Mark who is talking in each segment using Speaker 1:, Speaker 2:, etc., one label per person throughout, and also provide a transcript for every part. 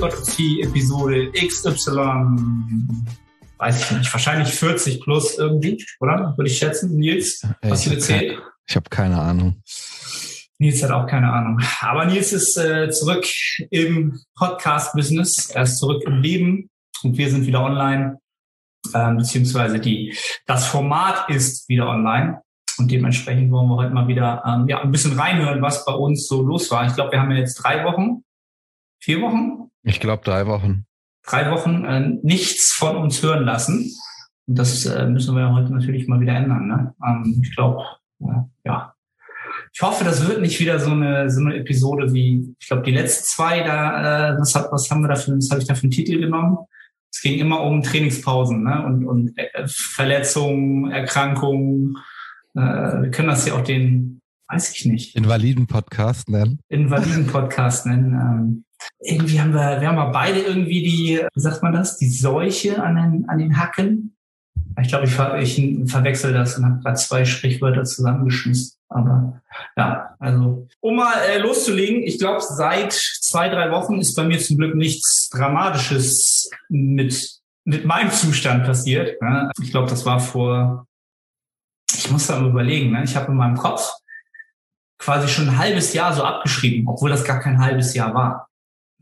Speaker 1: willkommen zur Nettohypertrophie-Episode XY. Weiß ich nicht, wahrscheinlich 40 plus irgendwie, oder? Würde ich schätzen. Nils, hast du
Speaker 2: ich hab
Speaker 1: gezählt?
Speaker 2: kein- Ich habe keine Ahnung.
Speaker 1: Nils hat auch keine Ahnung. Aber Nils ist äh, zurück im Podcast-Business. Er ist zurück im Leben und wir sind wieder online. Ähm, beziehungsweise die, das Format ist wieder online. Und dementsprechend wollen wir heute mal wieder ähm, ja, ein bisschen reinhören, was bei uns so los war. Ich glaube, wir haben ja jetzt drei Wochen, vier Wochen,
Speaker 2: Ich glaube drei Wochen.
Speaker 1: drei Wochen äh, nichts von uns hören lassen. Und das äh, müssen wir ja heute natürlich mal wieder ändern. Ne? Ähm, ich glaube, ja, ja. Ich hoffe, das wird nicht wieder so eine so eine Episode wie, ich glaube, die letzten zwei, da, äh, was, hat, was haben wir da für, was habe ich da für einen Titel genommen? Es ging immer um Trainingspausen ne? und, und äh, Verletzungen, Erkrankungen. Äh, wir können das ja auch den, weiß ich nicht,
Speaker 2: Invaliden-Podcast nennen.
Speaker 1: Invaliden-Podcast nennen. Ähm, irgendwie haben wir, wir haben beide irgendwie die, wie sagt man das, die Seuche an den, an den Hacken. Ich glaube, ich, ver ich verwechsel das und habe gerade zwei Sprichwörter zusammengeschmissen. Aber ja, also um mal äh, loszulegen, ich glaube, seit zwei, drei Wochen ist bei mir zum Glück nichts Dramatisches mit, mit meinem Zustand passiert. Ne? Ich glaube, das war vor, ich muss da mal überlegen, ne? ich habe in meinem Kopf quasi schon ein halbes Jahr so abgeschrieben, obwohl das gar kein halbes Jahr war.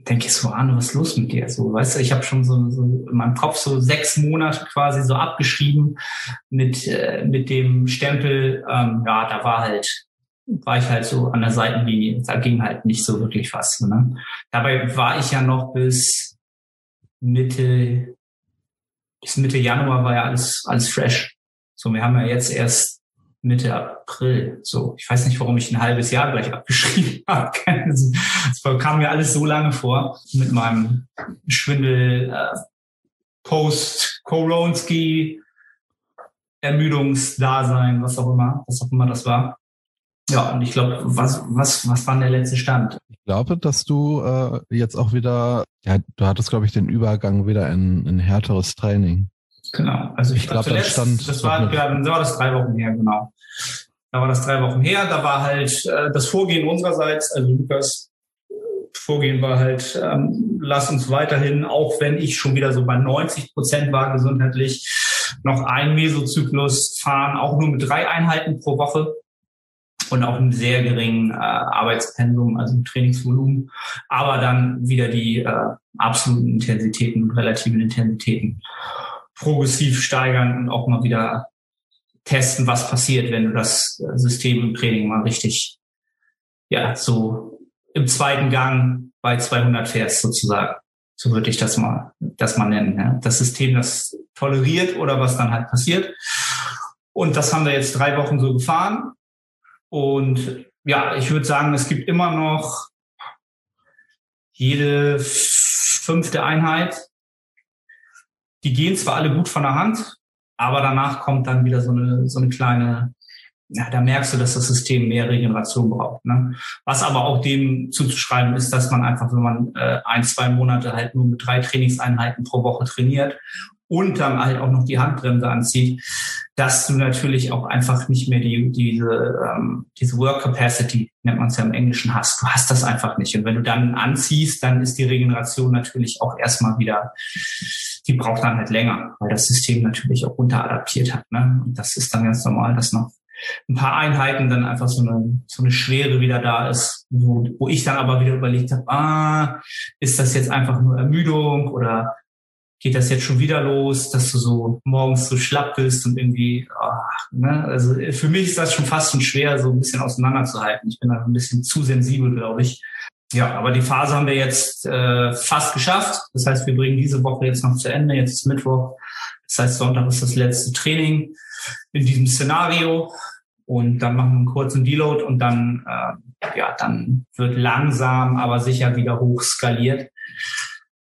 Speaker 1: Denke ich so, Arne, was ist los mit dir? So, weißt du, ich habe schon so, so in meinem Kopf so sechs Monate quasi so abgeschrieben mit äh, mit dem Stempel. Ähm, ja, da war halt war ich halt so an der Seitenlinie. Da ging halt nicht so wirklich was. Ne? Dabei war ich ja noch bis Mitte bis Mitte Januar war ja alles alles fresh. So, wir haben ja jetzt erst Mitte April. So, ich weiß nicht, warum ich ein halbes Jahr gleich abgeschrieben habe. Es kam mir alles so lange vor mit meinem Schwindel, äh, Post-Koronski, Ermüdungsdasein, was auch immer, was auch immer das war. Ja, und ich glaube, was, was, was war denn der letzte Stand?
Speaker 2: Ich glaube, dass du äh, jetzt auch wieder, ja, du hattest, glaube ich, den Übergang wieder in, in härteres Training.
Speaker 1: Genau. Also ich,
Speaker 2: Ich glaub,
Speaker 1: glaube,
Speaker 2: da stand
Speaker 1: das war, ja, da war das drei Wochen her, genau. Da war das drei Wochen her. Da war halt äh, das Vorgehen unsererseits, also Lukas Vorgehen war halt, ähm, lass uns weiterhin, auch wenn ich schon wieder so bei 90 Prozent war gesundheitlich, noch einen Mesozyklus fahren, auch nur mit drei Einheiten pro Woche und auch einem sehr geringen äh, Arbeitspensum, also Trainingsvolumen, aber dann wieder die äh, absoluten Intensitäten und relativen Intensitäten progressiv steigern und auch mal wieder testen, was passiert, wenn du das äh, System im Training mal richtig, ja, so im zweiten Gang bei 200 fährst sozusagen. So würde ich das mal, das mal nennen. Ja. Das System, das toleriert oder was dann halt passiert. Und das haben wir jetzt drei Wochen so gefahren. Und ja, ich würde sagen, es gibt immer noch jede fünfte Einheit. Die gehen zwar alle gut von der Hand, aber danach kommt dann wieder so eine, so eine kleine, ja, da merkst du, dass das System mehr Regeneration braucht. Ne? Was aber auch dem zuzuschreiben ist, dass man einfach, wenn man äh, ein, zwei Monate halt nur mit drei Trainingseinheiten pro Woche trainiert und dann halt auch noch die Handbremse anzieht, dass du natürlich auch einfach nicht mehr die, diese, ähm, diese Work Capacity, nennt man es ja im Englischen, hast. Du hast das einfach nicht. Und wenn du dann anziehst, dann ist die Regeneration natürlich auch erstmal wieder, die braucht dann halt länger, weil das System natürlich auch runteradaptiert hat. Ne? Und das ist dann ganz normal, dass noch ein paar Einheiten dann einfach so eine, so eine Schwere wieder da ist, wo, wo ich dann aber wieder überlegt habe, ah, ist das jetzt einfach nur Ermüdung oder geht das jetzt schon wieder los, dass du so morgens so schlapp bist und irgendwie, ach, ne? also für mich ist das schon fast schon schwer, so ein bisschen auseinanderzuhalten. Ich bin da ein bisschen zu sensibel, glaube ich. Ja, aber die Phase haben wir jetzt äh, fast geschafft. Das heißt, wir bringen diese Woche jetzt noch zu Ende. Jetzt ist Mittwoch. Das heißt, Sonntag ist das letzte Training in diesem Szenario. Und dann machen wir einen kurzen Deload und dann, äh, ja, dann wird langsam, aber sicher wieder hoch skaliert.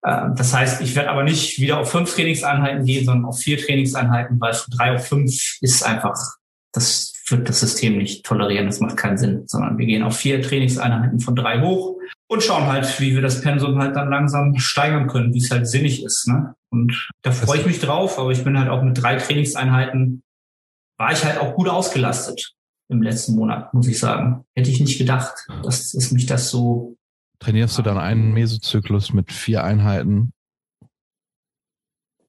Speaker 1: Äh, das heißt, ich werde aber nicht wieder auf fünf Trainingseinheiten gehen, sondern auf vier Trainingseinheiten, weil von drei auf fünf ist einfach, das wird das System nicht tolerieren, das macht keinen Sinn, sondern wir gehen auf vier Trainingseinheiten von drei hoch und schauen halt, wie wir das Pensum halt dann langsam steigern können, wie es halt sinnig ist. Ne? Und da freue ich mich drauf, aber ich bin halt auch mit drei Trainingseinheiten, war ich halt auch gut ausgelastet im letzten Monat, muss ich sagen. Hätte ich nicht gedacht, dass, dass mich das so
Speaker 2: Trainierst du dann einen Mesozyklus mit vier Einheiten?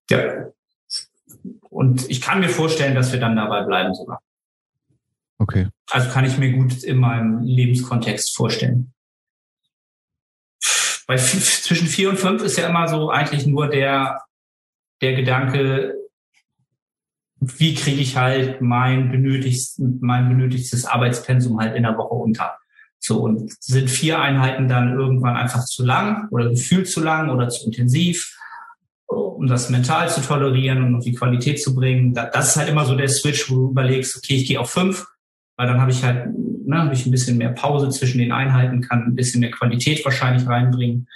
Speaker 1: Ja. Und ich kann mir vorstellen, dass wir dann dabei bleiben sogar.
Speaker 2: Okay.
Speaker 1: Also kann ich mir gut in meinem Lebenskontext vorstellen. Bei zwischen vier und fünf ist ja immer so eigentlich nur der, der Gedanke, wie kriege ich halt mein benötigst, mein benötigtes Arbeitspensum halt in der Woche unter. So, und sind vier Einheiten dann irgendwann einfach zu lang oder gefühlt zu lang oder zu intensiv, um das mental zu tolerieren und um die Qualität zu bringen. Das ist halt immer so der Switch, wo du überlegst, okay, ich gehe auf fünf, weil dann habe ich halt, ne, habe ich ein bisschen mehr Pause zwischen den Einheiten, kann ein bisschen mehr Qualität wahrscheinlich reinbringen.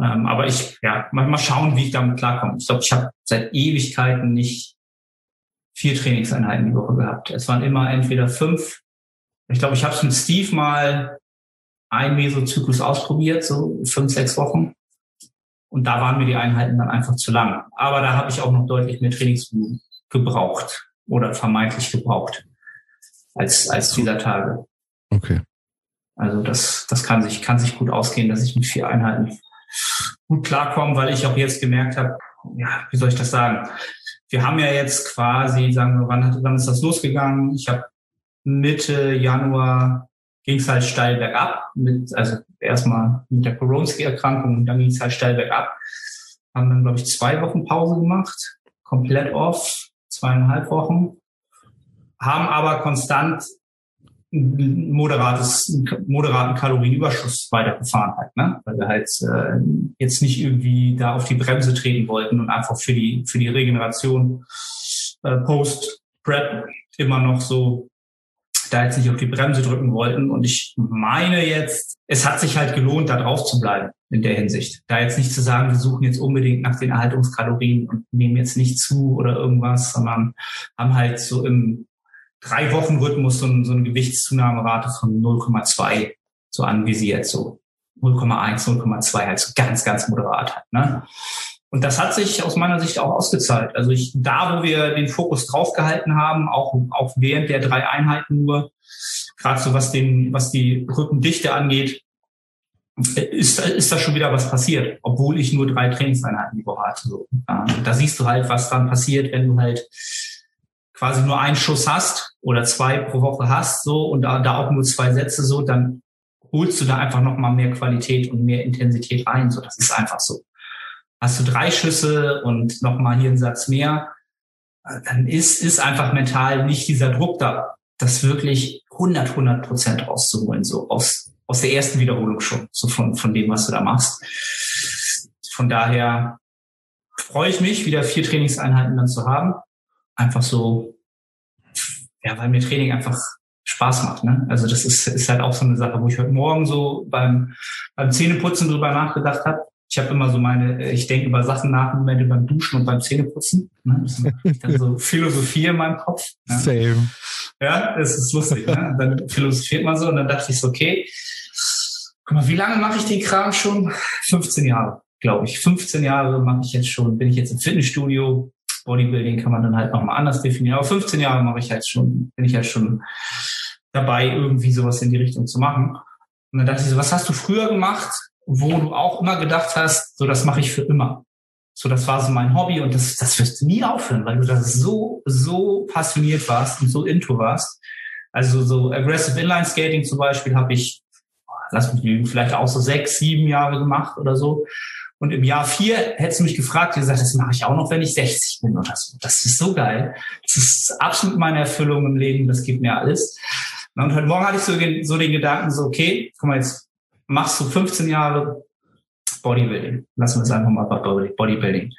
Speaker 1: Ähm, aber ich, ja, mal, mal schauen, wie ich damit klarkomme. Ich glaube, ich habe seit Ewigkeiten nicht vier Trainingseinheiten die Woche gehabt. Es waren immer entweder fünf. Ich glaube, ich habe es mit Steve mal ein Mesozyklus ausprobiert, so fünf, sechs Wochen. Und da waren mir die Einheiten dann einfach zu lang. Aber da habe ich auch noch deutlich mehr Trainingsvolumen gebraucht oder vermeintlich gebraucht als, als dieser Tage.
Speaker 2: Okay.
Speaker 1: Also das, das kann sich, kann sich gut ausgehen, dass ich mit vier Einheiten gut klarkomme, weil ich auch jetzt gemerkt habe, ja, wie soll ich das sagen? Wir haben ja jetzt quasi, sagen wir, wann, hat, wann ist das losgegangen? Ich habe Mitte Januar ging es halt steil bergab, mit, also erstmal mit der Koronski-Erkrankung und dann ging es halt steil bergab. Haben dann, glaube ich, zwei Wochen Pause gemacht, komplett off, zweieinhalb Wochen haben aber konstant moderates, moderaten Kalorienüberschuss weitergefahren halt, ne? Weil wir halt äh, jetzt nicht irgendwie da auf die Bremse treten wollten und einfach für die für die Regeneration äh, Post Prep immer noch so da jetzt nicht auf die Bremse drücken wollten. Und ich meine jetzt, es hat sich halt gelohnt, da drauf zu bleiben in der Hinsicht. Da jetzt nicht zu sagen, wir suchen jetzt unbedingt nach den Erhaltungskalorien und nehmen jetzt nicht zu oder irgendwas, sondern haben halt so im drei Wochen Rhythmus so, so eine Gewichtszunahmerate von 0,2 so anvisiert, so 0,1, 0,2, halt so ganz, ganz moderat halt, ne? Und das hat sich aus meiner Sicht auch ausgezahlt. Also ich, da, wo wir den Fokus drauf gehalten haben, auch, auch während der drei Einheiten nur, gerade so was den, was die Rückendichte angeht, ist, ist da schon wieder was passiert, obwohl ich nur drei Trainingseinheiten die Woche hatte. So. Da siehst du halt, was dann passiert, wenn du halt quasi nur einen Schuss hast oder zwei pro Woche hast, so und da, da auch nur zwei Sätze so, dann holst du da einfach nochmal mehr Qualität und mehr Intensität rein. So, das ist einfach so. Hast du drei Schüsse und nochmal hier einen Satz mehr, dann ist, ist einfach mental nicht dieser Druck da, das wirklich 100, 100 Prozent rauszuholen, so aus, aus der ersten Wiederholung schon, so von, von dem, was du da machst. Von daher freue ich mich, wieder vier Trainingseinheiten dann zu haben einfach so, ja, weil mir Training einfach Spaß macht. Ne? Also das ist, ist halt auch so eine Sache, wo ich heute Morgen so beim, beim Zähneputzen drüber nachgedacht habe. Ich habe immer so meine, ich denke über Sachen nach, Momente beim Duschen und beim Zähneputzen. Ne? Das ist dann so Philosophie in meinem Kopf.
Speaker 2: Ne? Same.
Speaker 1: Ja, das ist lustig. Ne? Dann philosophiert man so und dann dachte ich so, okay, guck mal, wie lange mache ich den Kram schon? 15 Jahre, glaube ich. 15 Jahre mache ich jetzt schon, bin ich jetzt im Fitnessstudio, Bodybuilding kann man dann halt nochmal anders definieren. Aber 15 Jahre mache ich halt schon, bin ich halt schon dabei, irgendwie sowas in die Richtung zu machen. Und dann dachte ich so, was hast du früher gemacht, wo du auch immer gedacht hast, so das mache ich für immer. So, das war so mein Hobby und das, das wirst du nie aufhören, weil du da so, so passioniert warst und so into warst. Also so Aggressive Inline Skating zum Beispiel habe ich, lass mich lügen, vielleicht auch so sechs, sieben Jahre gemacht oder so. Und im Jahr vier hättest du mich gefragt, gesagt, das mache ich auch noch, wenn ich 60 bin oder so. Das ist so geil. Das ist absolut meine Erfüllung im Leben. Das gibt mir alles. Und heute Morgen hatte ich so, so den Gedanken, so, okay, guck mal, jetzt machst du 15 Jahre Bodybuilding. Lassen wir es einfach mal bei Bodybuilding.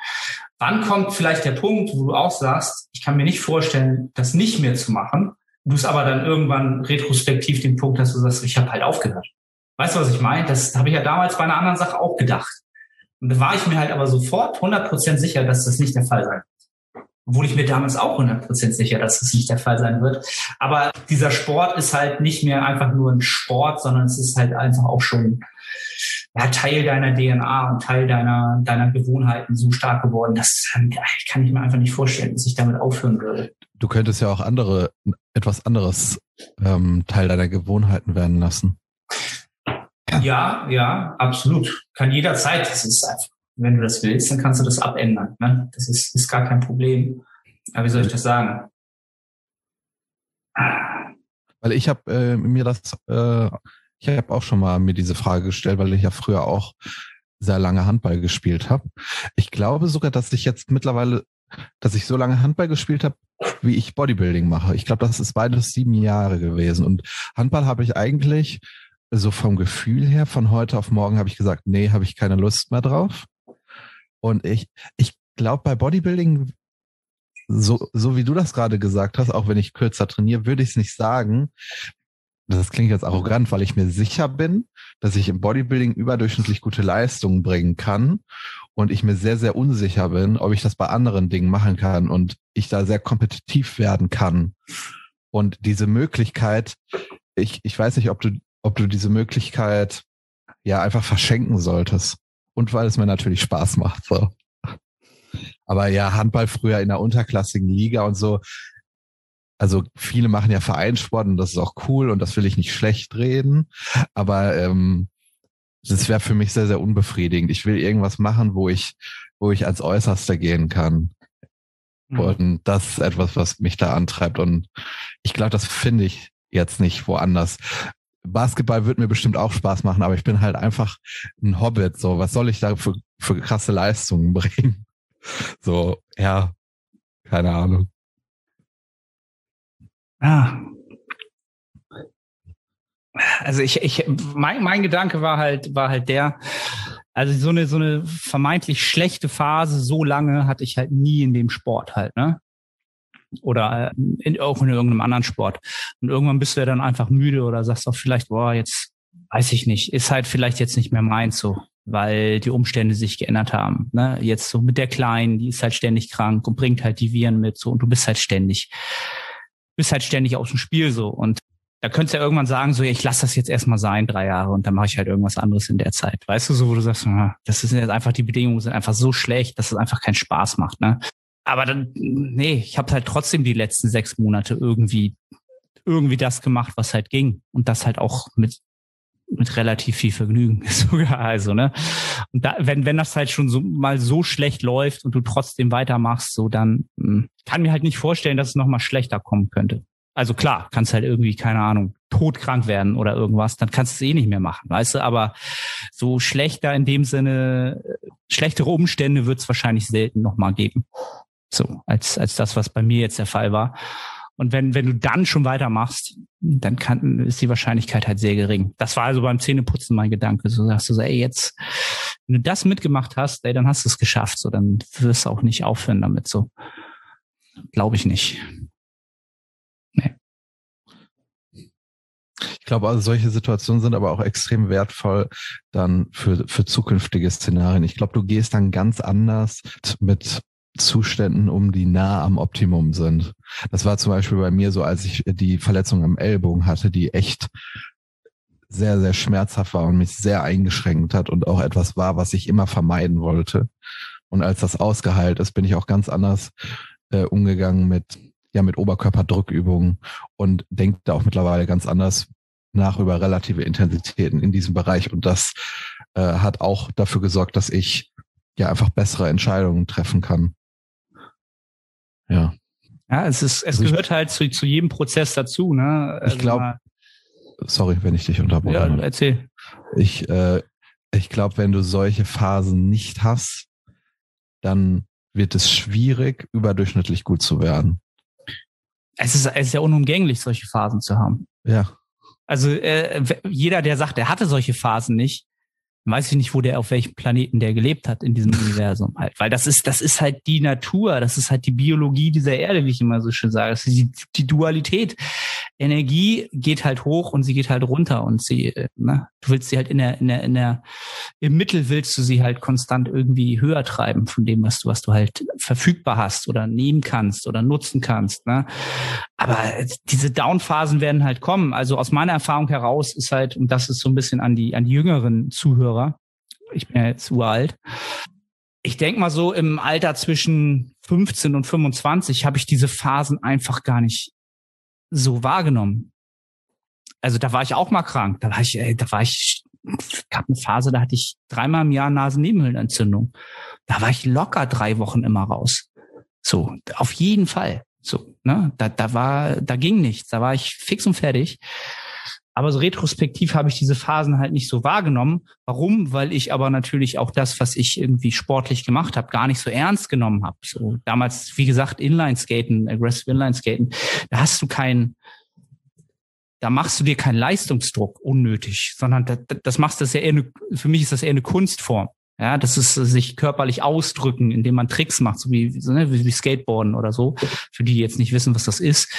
Speaker 1: Wann kommt vielleicht der Punkt, wo du auch sagst, ich kann mir nicht vorstellen, das nicht mehr zu machen, du es aber dann irgendwann retrospektiv den Punkt hast, du sagst, ich habe halt aufgehört. Weißt du, was ich meine? Das habe ich ja damals bei einer anderen Sache auch gedacht. Und da war ich mir halt aber sofort 100% sicher, dass das nicht der Fall sein. Obwohl ich mir damals auch 100% sicher, dass das nicht der Fall sein wird. Aber dieser Sport ist halt nicht mehr einfach nur ein Sport, sondern es ist halt einfach auch schon ja, Teil deiner DNA und Teil deiner, deiner Gewohnheiten so stark geworden. Das kann ich mir einfach nicht vorstellen, dass ich damit aufhören würde.
Speaker 2: Du könntest ja auch andere, etwas anderes ähm, Teil deiner Gewohnheiten werden lassen.
Speaker 3: Ja, ja, absolut. Kann jederzeit. Das ist einfach, wenn du das willst, dann kannst du das abändern. Ne? Das ist, ist gar kein Problem. Aber wie soll ich das sagen?
Speaker 2: Weil ich habe äh, mir das, äh, ich habe auch schon mal mir diese Frage gestellt, weil ich ja früher auch sehr lange Handball gespielt habe. Ich glaube sogar, dass ich jetzt mittlerweile, dass ich so lange Handball gespielt habe, wie ich Bodybuilding mache. Ich glaube, das ist beides sieben Jahre gewesen. Und Handball habe ich eigentlich so vom Gefühl her, von heute auf morgen habe ich gesagt, nee, habe ich keine Lust mehr drauf. Und ich, ich glaube, bei Bodybuilding, so, so wie du das gerade gesagt hast, auch wenn ich kürzer trainiere, würde ich es nicht sagen. Das klingt jetzt arrogant, weil ich mir sicher bin, dass ich im Bodybuilding überdurchschnittlich gute Leistungen bringen kann und ich mir sehr, sehr unsicher bin, ob ich das bei anderen Dingen machen kann und ich da sehr kompetitiv werden kann. Und diese Möglichkeit, ich, ich weiß nicht, ob du ob du diese Möglichkeit ja einfach verschenken solltest. Und weil es mir natürlich Spaß macht. So. Aber ja, Handball früher in der unterklassigen Liga und so. Also viele machen ja Vereinssport und das ist auch cool und das will ich nicht schlecht reden. Aber ähm, das wäre für mich sehr, sehr unbefriedigend. Ich will irgendwas machen, wo ich, wo ich als Äußerster gehen kann. Mhm. Und das ist etwas, was mich da antreibt. Und ich glaube, das finde ich jetzt nicht woanders. Basketball wird mir bestimmt auch Spaß machen, aber ich bin halt einfach ein Hobbit. So, was soll ich da für, für krasse Leistungen bringen? So, ja, keine Ahnung.
Speaker 1: Ah. Also ich, ich, mein, mein Gedanke war halt, war halt der, also so eine, so eine vermeintlich schlechte Phase, so lange hatte ich halt nie in dem Sport halt, ne? Oder äh, in, auch in irgendeinem anderen Sport. Und irgendwann bist du ja dann einfach müde oder sagst auch vielleicht, boah, jetzt weiß ich nicht, ist halt vielleicht jetzt nicht mehr meins so, weil die Umstände sich geändert haben. Ne? Jetzt so mit der Kleinen, die ist halt ständig krank und bringt halt die Viren mit so und du bist halt ständig, bist halt ständig aus dem Spiel so und da könntest du ja irgendwann sagen, so, ich lasse das jetzt erstmal sein, drei Jahre, und dann mache ich halt irgendwas anderes in der Zeit. Weißt du, so, wo du sagst, das ist jetzt einfach, die Bedingungen sind einfach so schlecht, dass es einfach keinen Spaß macht. Ne? Aber dann, nee, ich habe halt trotzdem die letzten sechs Monate irgendwie, irgendwie das gemacht, was halt ging. Und das halt auch mit, mit relativ viel Vergnügen sogar. Also, ne? Und da, wenn, wenn das halt schon so mal so schlecht läuft und du trotzdem weitermachst, so dann mh, hm, kann mir halt nicht vorstellen, dass es nochmal schlechter kommen könnte. Also klar, kannst halt irgendwie, keine Ahnung, todkrank werden oder irgendwas, dann kannst du es eh nicht mehr machen, weißt du? Aber so schlechter in dem Sinne, schlechtere Umstände wird es wahrscheinlich selten nochmal geben. So, als, als das, was bei mir jetzt der Fall war. Und wenn, wenn du dann schon weitermachst, dann kann, ist die Wahrscheinlichkeit halt sehr gering. Das war also beim Zähneputzen mein Gedanke. So sagst du so, ey, jetzt, wenn du das mitgemacht hast, ey, dann hast du es geschafft. So, dann wirst du auch nicht aufhören damit. So, glaube ich nicht.
Speaker 2: Nee. Ich glaube, also solche Situationen sind aber auch extrem wertvoll dann für, für zukünftige Szenarien. Ich glaube, du gehst dann ganz anders mit Zuständen um, die nah am Optimum sind. Das war zum Beispiel bei mir so, als ich die Verletzung am Ellbogen hatte, die echt sehr, sehr schmerzhaft war und mich sehr eingeschränkt hat und auch etwas war, was ich immer vermeiden wollte. Und als das ausgeheilt ist, bin ich auch ganz anders äh, umgegangen mit, ja, mit Oberkörperdrückübungen und denke da auch mittlerweile ganz anders nach über relative Intensitäten in diesem Bereich. Und das äh, hat auch dafür gesorgt, dass ich ja einfach bessere Entscheidungen treffen kann. Ja.
Speaker 1: Ja, es ist, es also gehört halt zu, zu jedem Prozess dazu, ne?
Speaker 2: Also ich glaube, sorry, wenn ich dich unterbreche.
Speaker 1: Ja, erzähl.
Speaker 2: Ich, äh, ich glaube, wenn du solche Phasen nicht hast, dann wird es schwierig, überdurchschnittlich gut zu werden.
Speaker 1: Es ist, es ist ja unumgänglich, solche Phasen zu haben.
Speaker 2: Ja.
Speaker 1: Also äh, jeder, der sagt, er hatte solche Phasen nicht, weiß ich nicht, wo der auf welchem Planeten der gelebt hat in diesem Universum halt, weil das ist das ist halt die Natur, das ist halt die Biologie dieser Erde, wie ich immer so schön sage, das ist die, die Dualität. Energie geht halt hoch und sie geht halt runter und sie, ne, du willst sie halt in der in der in der im Mittel willst du sie halt konstant irgendwie höher treiben von dem, was du was du halt verfügbar hast oder nehmen kannst oder nutzen kannst, ne? Aber diese Downphasen werden halt kommen. Also aus meiner Erfahrung heraus ist halt und das ist so ein bisschen an die an die jüngeren Zuhörer. Ich bin ja jetzt uralt. Ich denke mal so im Alter zwischen 15 und 25 habe ich diese Phasen einfach gar nicht so wahrgenommen. Also da war ich auch mal krank. Da war ich, ey, da war ich gab eine Phase, da hatte ich dreimal im Jahr Nasennebenhöhlenentzündung. Da war ich locker drei Wochen immer raus. So, auf jeden Fall. So, ne, da, da war, da ging nichts. Da war ich fix und fertig. Aber so retrospektiv habe ich diese Phasen halt nicht so wahrgenommen. Warum? Weil ich aber natürlich auch das, was ich irgendwie sportlich gemacht habe, gar nicht so ernst genommen habe. So damals, wie gesagt, Inline-Skaten, Aggressive Inline-Skaten, da hast du keinen, da machst du dir keinen Leistungsdruck unnötig, sondern das, das machst du ja eher eine, für mich ist das eher eine Kunstform. Ja, das ist sich körperlich ausdrücken, indem man Tricks macht, so wie, ne, wie Skateboarden oder so. Für die, die jetzt nicht wissen, was das ist.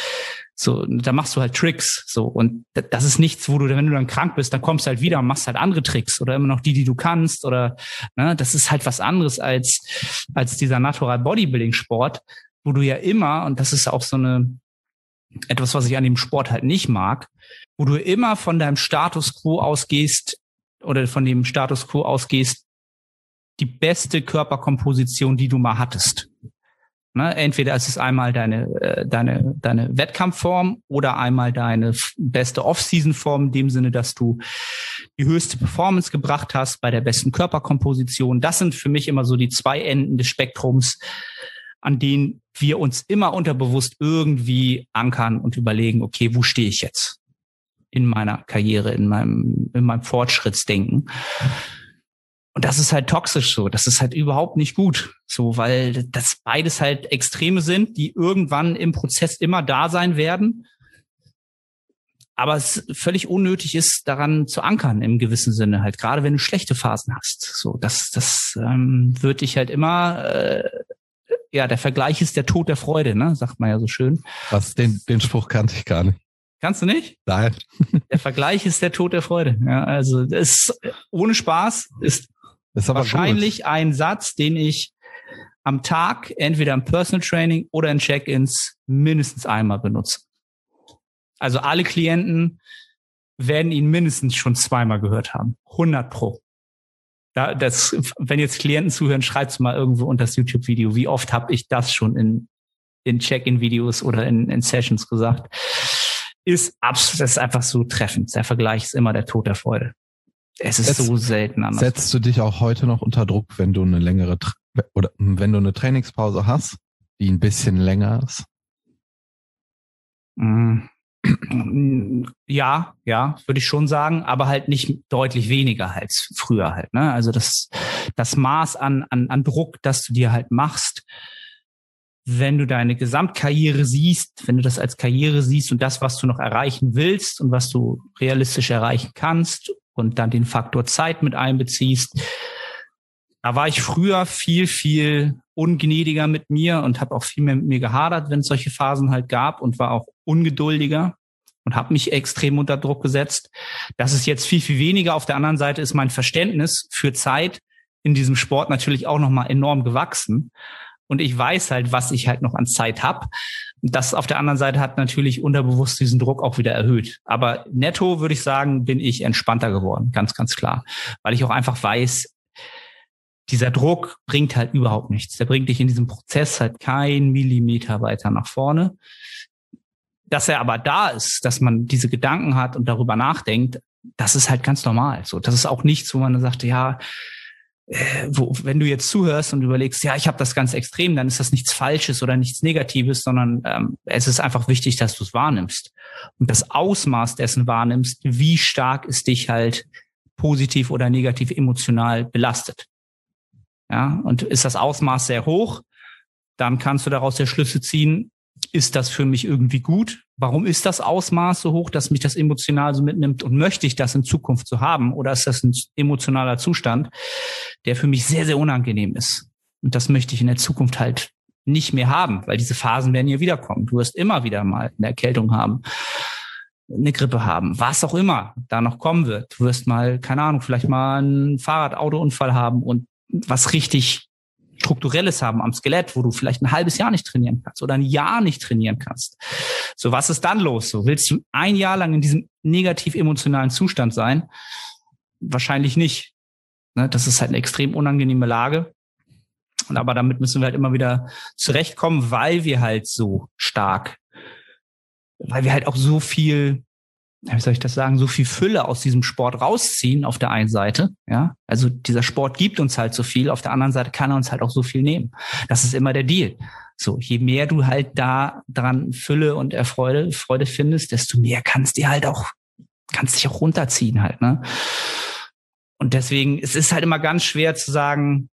Speaker 1: So, da machst du halt Tricks. So, und das ist nichts, wo du, wenn du dann krank bist, dann kommst du halt wieder und machst halt andere Tricks oder immer noch die, die du kannst. Oder ne, das ist halt was anderes als, als dieser Natural Bodybuilding Sport, wo du ja immer, und das ist auch so eine, etwas, was ich an dem Sport halt nicht mag, wo du immer von deinem Status quo ausgehst oder von dem Status quo ausgehst, die beste Körperkomposition, die du mal hattest. Ne? Entweder ist es einmal deine, äh, deine, deine Wettkampfform oder einmal deine beste Off-Season-Form, in dem Sinne, dass du die höchste Performance gebracht hast bei der besten Körperkomposition. Das sind für mich immer so die zwei Enden des Spektrums, an denen wir uns immer unterbewusst irgendwie ankern und überlegen, okay, wo stehe ich jetzt in meiner Karriere, in meinem, in meinem Fortschrittsdenken. Und das ist halt toxisch so. Das ist halt überhaupt nicht gut. So, weil das beides halt Extreme sind, die irgendwann im Prozess immer da sein werden. Aber es völlig unnötig ist, daran zu ankern im gewissen Sinne halt, gerade wenn du schlechte Phasen hast. So, das, das ähm, wird dich halt immer, äh, ja, der Vergleich ist der Tod der Freude, ne? Sagt man ja so schön.
Speaker 2: Was, den, den Spruch kannte ich gar nicht.
Speaker 1: Kannst du nicht?
Speaker 2: Nein.
Speaker 1: Der Vergleich ist der Tod der Freude. Ja, also ist ohne Spaß ist wahrscheinlich gut. ein Satz, den ich am Tag entweder im Personal Training oder in Check-ins mindestens einmal benutze. Also alle Klienten werden ihn mindestens schon zweimal gehört haben. 100 pro. Da, das, wenn jetzt Klienten zuhören, schreibt's mal irgendwo unter das YouTube-Video. Wie oft habe ich das schon in, in Check-in-Videos oder in, in Sessions gesagt? Ist absolut, das ist einfach so treffend. Der Vergleich ist immer der Tod der Freude. Es ist Setz, so selten
Speaker 2: anders. Setzt du dich auch heute noch unter Druck, wenn du eine längere oder wenn du eine Trainingspause hast, die ein bisschen länger ist?
Speaker 1: Mm. Ja, ja, würde ich schon sagen, aber halt nicht deutlich weniger als früher halt. Ne? Also das, das Maß an, an, an Druck, das du dir halt machst, wenn du deine Gesamtkarriere siehst, wenn du das als Karriere siehst und das, was du noch erreichen willst und was du realistisch erreichen kannst und dann den Faktor Zeit mit einbeziehst. Da war ich früher viel, viel ungnädiger mit mir und habe auch viel mehr mit mir gehadert, wenn es solche Phasen halt gab und war auch ungeduldiger und habe mich extrem unter Druck gesetzt. Das ist jetzt viel, viel weniger. Auf der anderen Seite ist mein Verständnis für Zeit in diesem Sport natürlich auch nochmal enorm gewachsen und ich weiß halt, was ich halt noch an Zeit habe. Das auf der anderen Seite hat natürlich unterbewusst diesen Druck auch wieder erhöht. Aber netto würde ich sagen, bin ich entspannter geworden, ganz, ganz klar. Weil ich auch einfach weiß, dieser Druck bringt halt überhaupt nichts. Der bringt dich in diesem Prozess halt keinen Millimeter weiter nach vorne. Dass er aber da ist, dass man diese Gedanken hat und darüber nachdenkt, das ist halt ganz normal. So, das ist auch nichts, wo man sagt, ja, wo, wenn du jetzt zuhörst und überlegst, ja, ich habe das ganz extrem, dann ist das nichts Falsches oder nichts Negatives, sondern ähm, es ist einfach wichtig, dass du es wahrnimmst und das Ausmaß dessen wahrnimmst, wie stark es dich halt positiv oder negativ emotional belastet. Ja, und ist das Ausmaß sehr hoch, dann kannst du daraus der Schlüsse ziehen, ist das für mich irgendwie gut? Warum ist das Ausmaß so hoch, dass mich das emotional so mitnimmt und möchte ich das in Zukunft so haben? Oder ist das ein emotionaler Zustand, der für mich sehr, sehr unangenehm ist? Und das möchte ich in der Zukunft halt nicht mehr haben, weil diese Phasen werden hier wiederkommen. Du wirst immer wieder mal eine Erkältung haben, eine Grippe haben, was auch immer da noch kommen wird. Du wirst mal, keine Ahnung, vielleicht mal einen Fahrradautounfall haben und was richtig Strukturelles haben am Skelett, wo du vielleicht ein halbes Jahr nicht trainieren kannst oder ein Jahr nicht trainieren kannst. So, was ist dann los? So, willst du ein Jahr lang in diesem negativ emotionalen Zustand sein? Wahrscheinlich nicht. Ne? Das ist halt eine extrem unangenehme Lage. Und aber damit müssen wir halt immer wieder zurechtkommen, weil wir halt so stark, weil wir halt auch so viel wie soll ich das sagen, so viel Fülle aus diesem Sport rausziehen auf der einen Seite, ja. Also dieser Sport gibt uns halt so viel, auf der anderen Seite kann er uns halt auch so viel nehmen. Das ist immer der Deal. So, je mehr du halt da dran Fülle und Erfreude, Freude findest, desto mehr kannst du halt auch, kannst dich auch runterziehen halt, ne? Und deswegen, es ist halt immer ganz schwer zu sagen,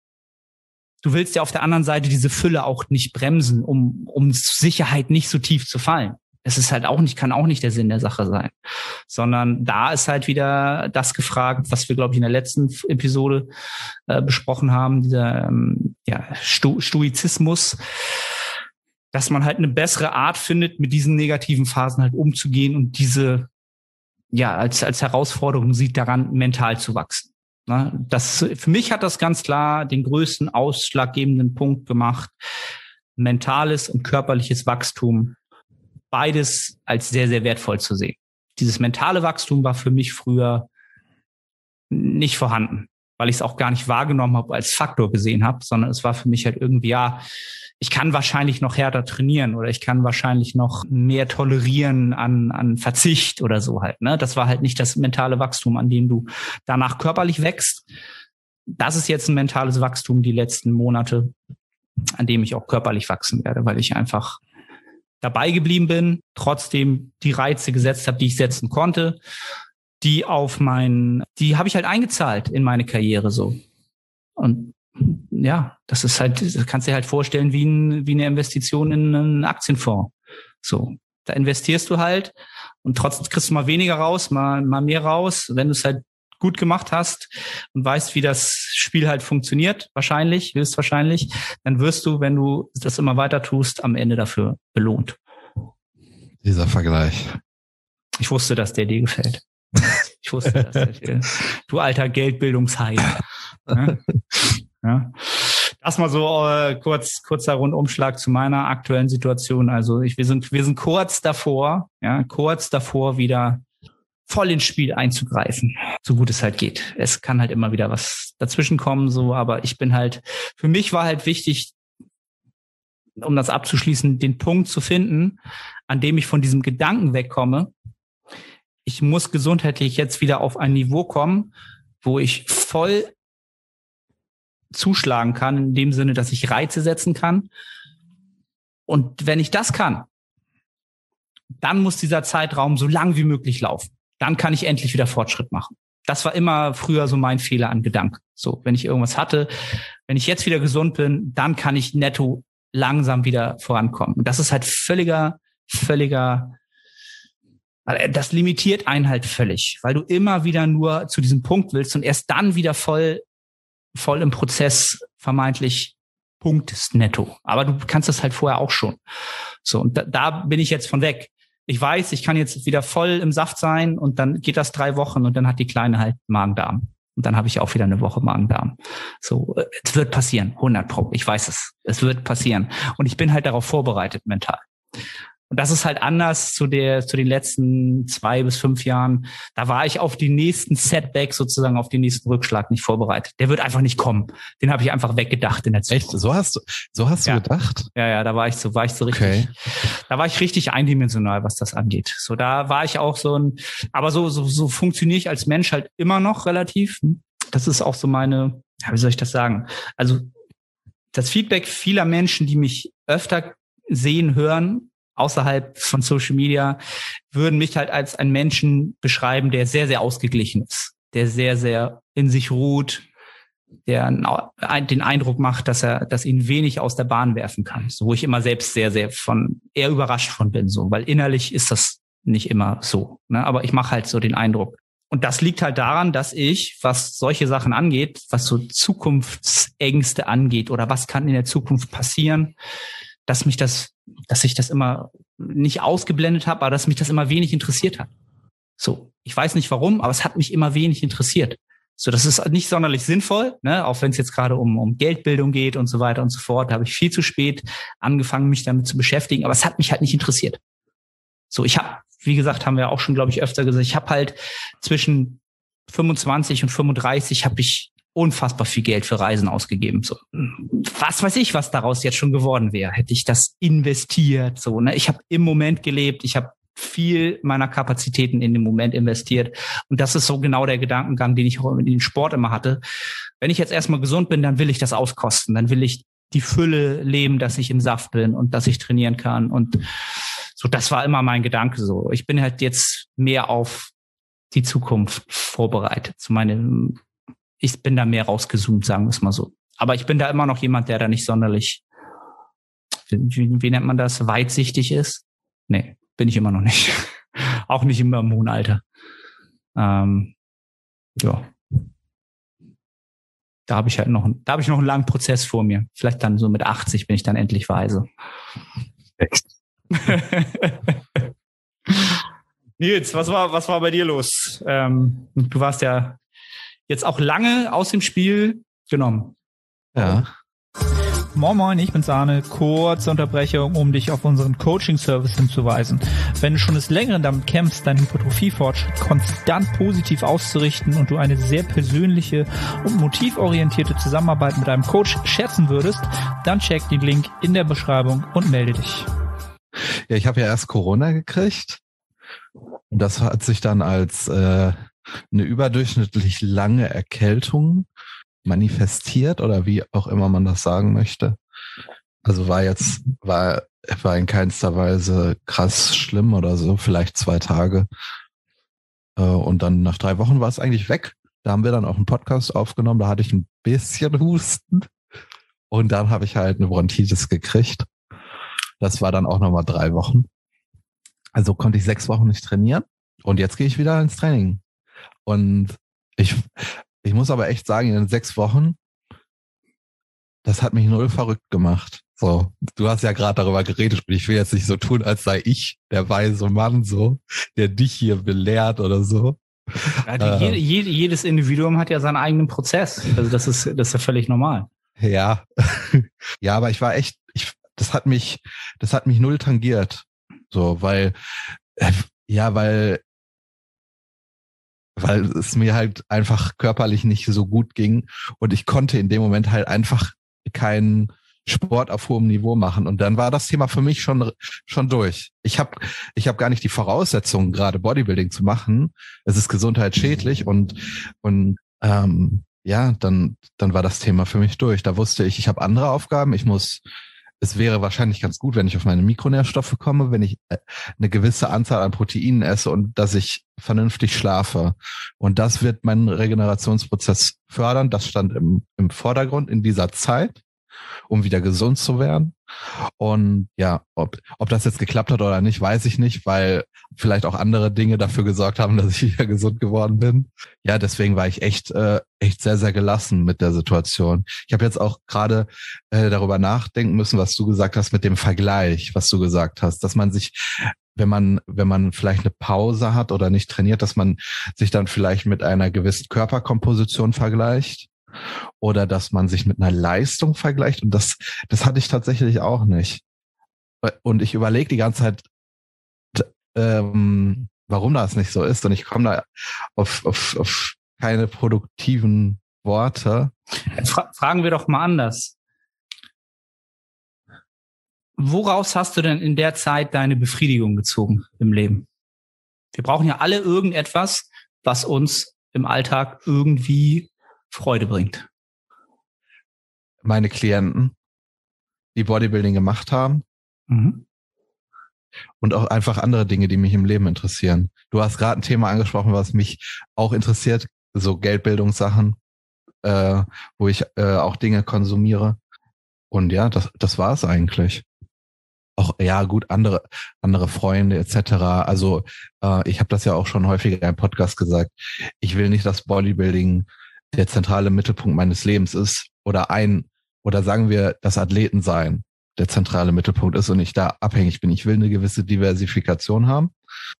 Speaker 1: du willst ja auf der anderen Seite diese Fülle auch nicht bremsen, um, um Sicherheit nicht so tief zu fallen. Es ist halt auch nicht, kann auch nicht der Sinn der Sache sein. Sondern da ist halt wieder das gefragt, was wir, glaube ich, in der letzten Episode äh, besprochen haben, dieser ähm, ja, Sto Stoizismus, dass man halt eine bessere Art findet, mit diesen negativen Phasen halt umzugehen und diese ja als, als Herausforderung sieht, daran mental zu wachsen. Ne? Das, für mich hat das ganz klar den größten ausschlaggebenden Punkt gemacht. Mentales und körperliches Wachstum beides als sehr, sehr wertvoll zu sehen. Dieses mentale Wachstum war für mich früher nicht vorhanden, weil ich es auch gar nicht wahrgenommen habe, als Faktor gesehen habe, sondern es war für mich halt irgendwie, ja, ich kann wahrscheinlich noch härter trainieren oder ich kann wahrscheinlich noch mehr tolerieren an, an Verzicht oder so halt. Ne? Das war halt nicht das mentale Wachstum, an dem du danach körperlich wächst. Das ist jetzt ein mentales Wachstum die letzten Monate, an dem ich auch körperlich wachsen werde, weil ich einfach dabei geblieben bin, trotzdem die Reize gesetzt habe, die ich setzen konnte, die auf mein, die habe ich halt eingezahlt in meine Karriere so. Und ja, das ist halt, das kannst du dir halt vorstellen wie, ein, wie eine Investition in einen Aktienfonds. So, da investierst du halt und trotzdem kriegst du mal weniger raus, mal, mal mehr raus. Wenn du es halt gut gemacht hast und weißt, wie das Spiel halt funktioniert, wahrscheinlich, höchstwahrscheinlich, dann wirst du, wenn du das immer weiter tust, am Ende dafür belohnt.
Speaker 2: Dieser Vergleich.
Speaker 1: Ich wusste, dass der dir gefällt. Ich wusste, dass der dir, du alter Geldbildungsheim. Ja? ja? Das mal so äh, kurz kurzer Rundumschlag zu meiner aktuellen Situation. Also ich, wir sind wir sind kurz davor, ja, kurz davor wieder voll ins Spiel einzugreifen, so gut es halt geht. Es kann halt immer wieder was dazwischen kommen, so, aber ich bin halt, für mich war halt wichtig, um das abzuschließen, den Punkt zu finden, an dem ich von diesem Gedanken wegkomme. Ich muss gesundheitlich jetzt wieder auf ein Niveau kommen, wo ich voll zuschlagen kann, in dem Sinne, dass ich Reize setzen kann. Und wenn ich das kann, dann muss dieser Zeitraum so lang wie möglich laufen dann kann ich endlich wieder Fortschritt machen. Das war immer früher so mein Fehler an Gedanken. So, wenn ich irgendwas hatte, wenn ich jetzt wieder gesund bin, dann kann ich netto langsam wieder vorankommen. Und das ist halt völliger, völliger, äh, das limitiert einen halt völlig, weil du immer wieder nur zu diesem Punkt willst und erst dann wieder voll, voll im Prozess vermeintlich punktest netto. Aber du kannst das halt vorher auch schon. So, und da, da bin ich jetzt von weg ich weiß, ich kann jetzt wieder voll im Saft sein und dann geht das drei Wochen und dann hat die Kleine halt Magen-Darm. Und dann habe ich auch wieder eine Woche Magen-Darm. So, äh, es wird passieren, 100 Pro. Ich weiß es. Es wird passieren. Und ich bin halt darauf vorbereitet mental. Und das ist halt anders zu der, zu den letzten zwei bis fünf Jahren. Da war ich auf den nächsten Setback sozusagen, auf den nächsten Rückschlag nicht vorbereitet. Der wird einfach nicht kommen. Den habe ich einfach weggedacht in der
Speaker 2: Zukunft. Echt? So hast du, so hast
Speaker 1: ja.
Speaker 2: du gedacht?
Speaker 1: Ja, ja, da war ich so, war ich so richtig. Okay. Da war ich richtig eindimensional, was das angeht. So, da war ich auch so ein, aber so, so, so funktioniere ich als Mensch halt immer noch relativ. Das ist auch so meine, ja, wie soll ich das sagen? Also, das Feedback vieler Menschen, die mich öfter sehen, hören, außerhalb von Social Media würden mich halt als einen Menschen beschreiben, der sehr, sehr ausgeglichen ist, der sehr, sehr in sich ruht, der den Eindruck macht, dass er, dass ihn wenig aus der Bahn werfen kann. So, wo ich immer selbst sehr, sehr von eher überrascht von bin, so, weil innerlich ist das nicht immer so. Ne? Aber ich mache halt so den Eindruck. Und das liegt halt daran, dass ich, was solche Sachen angeht, was so Zukunftsängste angeht oder was kann in der Zukunft passieren, dass mich das dass ich das immer nicht ausgeblendet habe, aber dass mich das immer wenig interessiert hat. So, ich weiß nicht warum, aber es hat mich immer wenig interessiert. So, das ist nicht sonderlich sinnvoll, ne? auch wenn es jetzt gerade um, um Geldbildung geht und so weiter und so fort. Da habe ich viel zu spät angefangen, mich damit zu beschäftigen, aber es hat mich halt nicht interessiert. So, ich habe, wie gesagt, haben wir auch schon, glaube ich, öfter gesagt, ich habe halt zwischen 25 und 35 habe ich unfassbar viel Geld für Reisen ausgegeben. So, was weiß ich, was daraus jetzt schon geworden wäre, hätte ich das investiert. So, ne? Ich habe im Moment gelebt, ich habe viel meiner Kapazitäten in den Moment investiert. Und das ist so genau der Gedankengang, den ich auch in den Sport immer hatte. Wenn ich jetzt erstmal gesund bin, dann will ich das auskosten. Dann will ich die Fülle leben, dass ich im Saft bin und dass ich trainieren kann. Und so, das war immer mein Gedanke so. Ich bin halt jetzt mehr auf die Zukunft vorbereitet. Zu meinem, ich bin da mehr rausgezoomt, sagen wir es mal so. Aber ich bin da immer noch jemand, der da nicht sonderlich, wie, wie nennt man das, weitsichtig ist. Nee, bin ich immer noch nicht. Auch nicht im hohen Alter. Ähm, ja. Da habe ich halt noch, da habe ich noch einen langen Prozess vor mir. Vielleicht dann so mit 80 bin ich dann endlich weise. Nils, was war, was war bei dir los? Ähm, du warst ja jetzt auch lange aus dem Spiel genommen.
Speaker 2: Ja.
Speaker 4: Moin Moin, ich bin Sahne. Kurze Unterbrechung, um dich auf unseren Coaching-Service hinzuweisen. Wenn du schon des Längeren damit kämpfst, deinen Hypertrophie-Fortschritt konstant positiv auszurichten und du eine sehr persönliche und motivorientierte Zusammenarbeit mit deinem Coach schätzen würdest, dann check den Link in der Beschreibung und melde dich.
Speaker 2: Ja, ich habe ja erst Corona gekriegt. Und das hat sich dann als äh, eine überdurchschnittlich lange Erkältung manifestiert oder wie auch immer man das sagen möchte. Also war jetzt, war, war in keinster Weise krass schlimm oder so, vielleicht zwei Tage. Äh, und dann nach drei Wochen war es eigentlich weg. Da haben wir dann auch einen Podcast aufgenommen, da hatte ich ein bisschen Husten. Und dann habe ich halt eine Bronchitis gekriegt. Das war dann auch nochmal drei Wochen. Also konnte ich sechs Wochen nicht trainieren. Und jetzt gehe ich wieder ins Training. Und ich, ich muss aber echt sagen, in den sechs Wochen, das hat mich null verrückt gemacht. So, du hast ja gerade darüber geredet und ich will jetzt nicht so tun, als sei ich der weise Mann so, der dich hier belehrt oder so.
Speaker 1: Ja, die, äh, jede, jedes Individuum hat ja seinen eigenen Prozess. Also das ist, das ist ja völlig normal.
Speaker 2: Ja, ja, aber ich war echt, ich, das hat mich, das hat mich null tangiert. So, weil, äh, ja, weil weil es mir halt einfach körperlich nicht so gut ging und ich konnte in dem Moment halt einfach keinen Sport auf hohem Niveau machen und dann war das Thema für mich schon schon durch. Ich habe ich habe gar nicht die Voraussetzungen gerade Bodybuilding zu machen. Es ist gesundheitsschädlich und und ähm, ja, dann dann war das Thema für mich durch. Da wusste ich, ich habe andere Aufgaben. Ich muss es wäre wahrscheinlich ganz gut, wenn ich auf meine Mikronährstoffe komme, wenn ich äh, eine gewisse Anzahl an Proteinen esse und dass ich vernünftig schlafe. Und das wird meinen Regenerationsprozess fördern. Das stand im, im Vordergrund in dieser Zeit um wieder gesund zu werden. Und ja, ob, ob das jetzt geklappt hat oder nicht, weiß ich nicht, weil vielleicht auch andere Dinge dafür gesorgt haben, dass ich wieder gesund geworden bin. Ja, deswegen war ich echt, äh, echt sehr, sehr gelassen mit der Situation. Ich habe jetzt auch gerade äh, darüber nachdenken müssen, was du gesagt hast mit dem Vergleich, was du gesagt hast, dass man sich wenn man, wenn man vielleicht eine Pause hat oder nicht trainiert, dass man sich dann vielleicht mit einer gewissen Körperkomposition vergleicht oder dass man sich mit einer Leistung vergleicht. Und das, das hatte ich tatsächlich auch nicht. Und ich überlege die ganze Zeit, ähm, warum das nicht so ist. Und ich komme da auf, auf, auf keine produktiven Worte.
Speaker 1: Fra fragen wir doch mal anders. Woraus hast du denn in der Zeit deine Befriedigung gezogen im Leben? Wir brauchen ja alle irgendetwas, was uns im Alltag irgendwie Freude bringt?
Speaker 2: Meine Klienten, die Bodybuilding gemacht haben. Mhm. Und auch einfach andere Dinge, die mich im Leben interessieren. Du hast gerade ein Thema angesprochen, was mich auch interessiert, so Geldbildungssachen, äh, wo ich äh, auch Dinge konsumiere. Und ja, das, das war es eigentlich. Auch ja gut andere andere Freunde etc. Also äh, ich habe das ja auch schon häufiger im Podcast gesagt. Ich will nicht das Bodybuilding der zentrale Mittelpunkt meines Lebens ist oder ein, oder sagen wir, das Athletensein der zentrale Mittelpunkt ist und ich da abhängig bin. Ich will eine gewisse Diversifikation haben,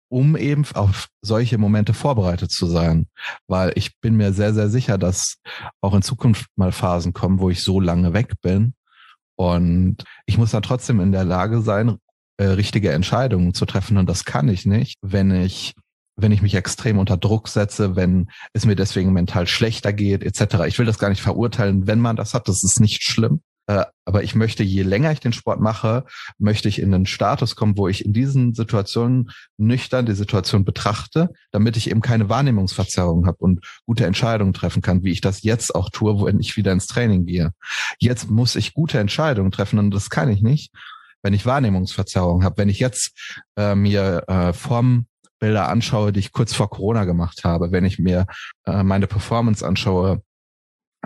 Speaker 2: um eben auf solche Momente vorbereitet zu sein. Weil ich bin mir sehr, sehr sicher, dass auch in Zukunft mal Phasen kommen, wo ich so lange weg bin. Und ich muss dann trotzdem in der Lage sein, äh, richtige Entscheidungen zu treffen. Und das kann ich nicht, wenn ich wenn ich mich extrem unter Druck setze, wenn es mir deswegen mental schlechter geht, etc. Ich will das gar nicht verurteilen, wenn man das hat, das ist nicht schlimm. Äh, aber ich möchte, je länger ich den Sport mache, möchte ich in einen Status kommen, wo ich in diesen Situationen nüchtern die Situation betrachte, damit ich eben keine Wahrnehmungsverzerrung habe und gute Entscheidungen treffen kann, wie ich das jetzt auch tue, wenn ich wieder ins Training gehe. Jetzt muss ich gute Entscheidungen treffen und das kann ich nicht, wenn ich Wahrnehmungsverzerrung habe. Wenn ich jetzt äh, mir äh, vom Bilder anschaue, die ich kurz vor Corona gemacht habe, wenn ich mir äh, meine Performance anschaue,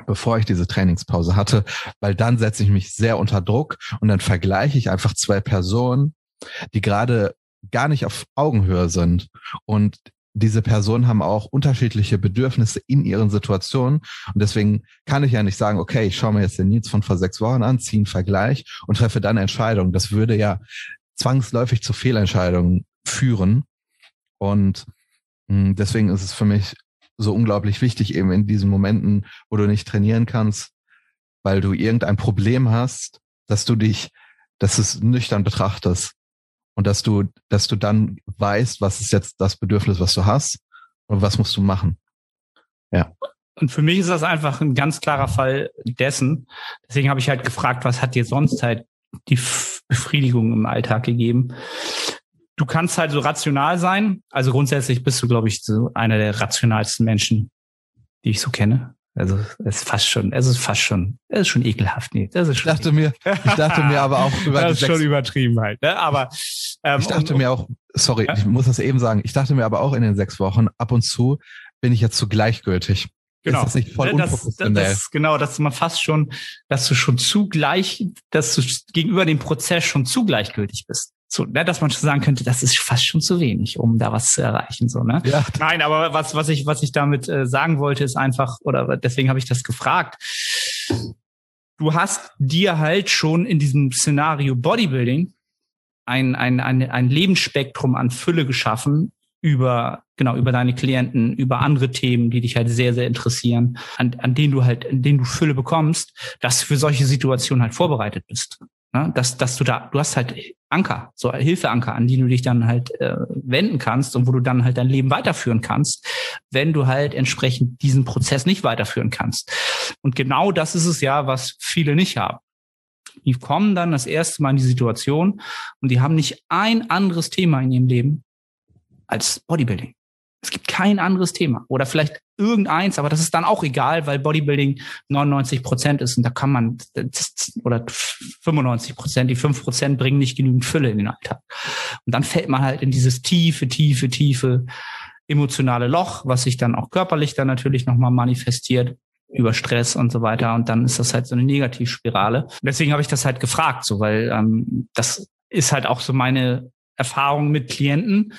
Speaker 2: bevor ich diese Trainingspause hatte, weil dann setze ich mich sehr unter Druck und dann vergleiche ich einfach zwei Personen, die gerade gar nicht auf Augenhöhe sind und diese Personen haben auch unterschiedliche Bedürfnisse in ihren Situationen. Und deswegen kann ich ja nicht sagen, okay, ich schaue mir jetzt den Nils von vor sechs Wochen an, ziehe einen Vergleich und treffe dann Entscheidungen. Das würde ja zwangsläufig zu Fehlentscheidungen führen. Und hm, deswegen ist es für mich so unglaublich wichtig, eben in diesen Momenten, wo du nicht trainieren kannst, weil du irgendein Problem hast, dass du dich, dass es nüchtern betrachtest und dass du, dass du dann weißt, was ist jetzt das Bedürfnis, was du hast und was musst du machen. Ja.
Speaker 1: Und für mich ist das einfach ein ganz klarer Fall dessen. Deswegen habe ich halt gefragt, was hat dir sonst halt die Befriedigung im Alltag gegeben? Du kannst halt so rational sein. Also grundsätzlich bist du, glaube ich, so einer der rationalsten Menschen, die ich so kenne. Also es ist fast schon, es ist fast schon, es ist schon ekelhaft. Nee, das ist
Speaker 2: schon ich dachte mir, ich dachte mir aber auch
Speaker 1: über das ist schon übertrieben halt. Ne? Aber
Speaker 2: ähm, ich dachte um, mir auch, sorry, ja? ich muss das eben sagen. Ich dachte mir aber auch in den sechs Wochen ab und zu bin ich jetzt zu gleichgültig.
Speaker 1: Genau. Ist das nicht voll das, unprofessionell? Das, das, genau, dass man fast schon, dass du schon zu gleich, dass du gegenüber dem Prozess schon zu gleichgültig bist. So, ne, dass man schon sagen könnte, das ist fast schon zu wenig, um da was zu erreichen. So, ne? Ja. Nein, aber was, was ich, was ich damit äh, sagen wollte, ist einfach, oder deswegen habe ich das gefragt. Du hast dir halt schon in diesem Szenario Bodybuilding ein, ein, ein, ein Lebensspektrum an Fülle geschaffen über, genau, über deine Klienten, über andere Themen, die dich halt sehr, sehr interessieren, an, an denen du halt, an denen du Fülle bekommst, dass du für solche Situationen halt vorbereitet bist. Ne? Dass, dass du da, du hast halt Anker, so Hilfeanker, an die du dich dann halt äh, wenden kannst und wo du dann halt dein Leben weiterführen kannst, wenn du halt entsprechend diesen Prozess nicht weiterführen kannst. Und genau das ist es ja, was viele nicht haben. Die kommen dann das erste Mal in die Situation und die haben nicht ein anderes Thema in ihrem Leben als Bodybuilding. Es gibt kein anderes Thema. Oder vielleicht irgendeins, aber das ist dann auch egal, weil Bodybuilding 99 Prozent ist und da kann man, oder 95 Prozent, die 5 Prozent bringen nicht genügend Fülle in den Alltag. Und dann fällt man halt in dieses tiefe, tiefe, tiefe emotionale Loch, was sich dann auch körperlich dann natürlich nochmal manifestiert über Stress und so weiter. Und dann ist das halt so eine Negativspirale. Deswegen habe ich das halt gefragt, so, weil ähm, das ist halt auch so meine Erfahrung mit Klienten,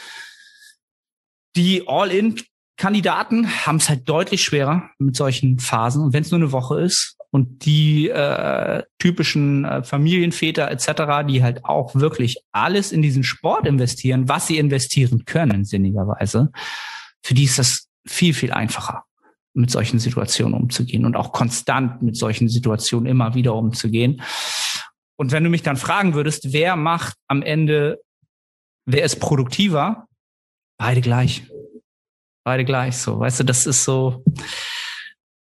Speaker 1: die All-in-Kandidaten haben es halt deutlich schwerer mit solchen Phasen. Und wenn es nur eine Woche ist und die äh, typischen äh, Familienväter etc., die halt auch wirklich alles in diesen Sport investieren, was sie investieren können, sinnigerweise, für die ist das viel, viel einfacher mit solchen Situationen umzugehen und auch konstant mit solchen Situationen immer wieder umzugehen. Und wenn du mich dann fragen würdest, wer macht am Ende, wer ist produktiver, beide gleich. Beide gleich so. Weißt du, das ist so,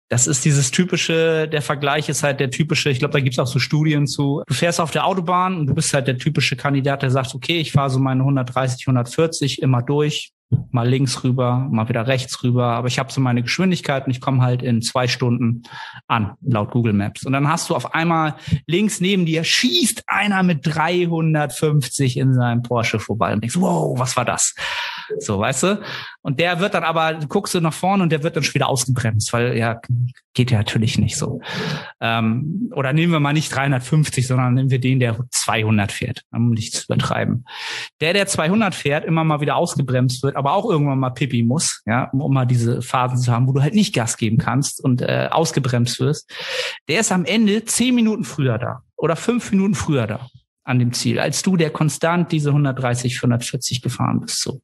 Speaker 1: das ist dieses typische, der Vergleich ist halt der typische, ich glaube, da gibt's auch so Studien zu. Du fährst auf der Autobahn und du bist halt der typische Kandidat, der sagt, okay, ich fahre so meine 130, 140 immer durch, mal links rüber, mal wieder rechts rüber, aber ich habe so meine Geschwindigkeit und ich komme halt in zwei Stunden an, laut Google Maps. Und dann hast du auf einmal links neben dir schießt einer mit 350 in seinem Porsche vorbei und denkst, wow, was war das? So, weißt du? Und der wird dann aber, guckst du nach vorne und der wird dann schon wieder ausgebremst, weil ja, geht ja natürlich nicht so. Ähm, oder nehmen wir mal nicht 350, sondern nehmen wir den, der 200 fährt, um nicht zu übertreiben. Der, der 200 fährt, immer mal wieder ausgebremst wird, aber auch irgendwann mal pipi muss, ja, um, um mal diese Phasen zu haben, wo du halt nicht Gas geben kannst und äh, ausgebremst wirst, der ist am Ende zehn Minuten früher da oder fünf Minuten früher da an dem Ziel, als du, der konstant diese 130, 140 gefahren bist. So.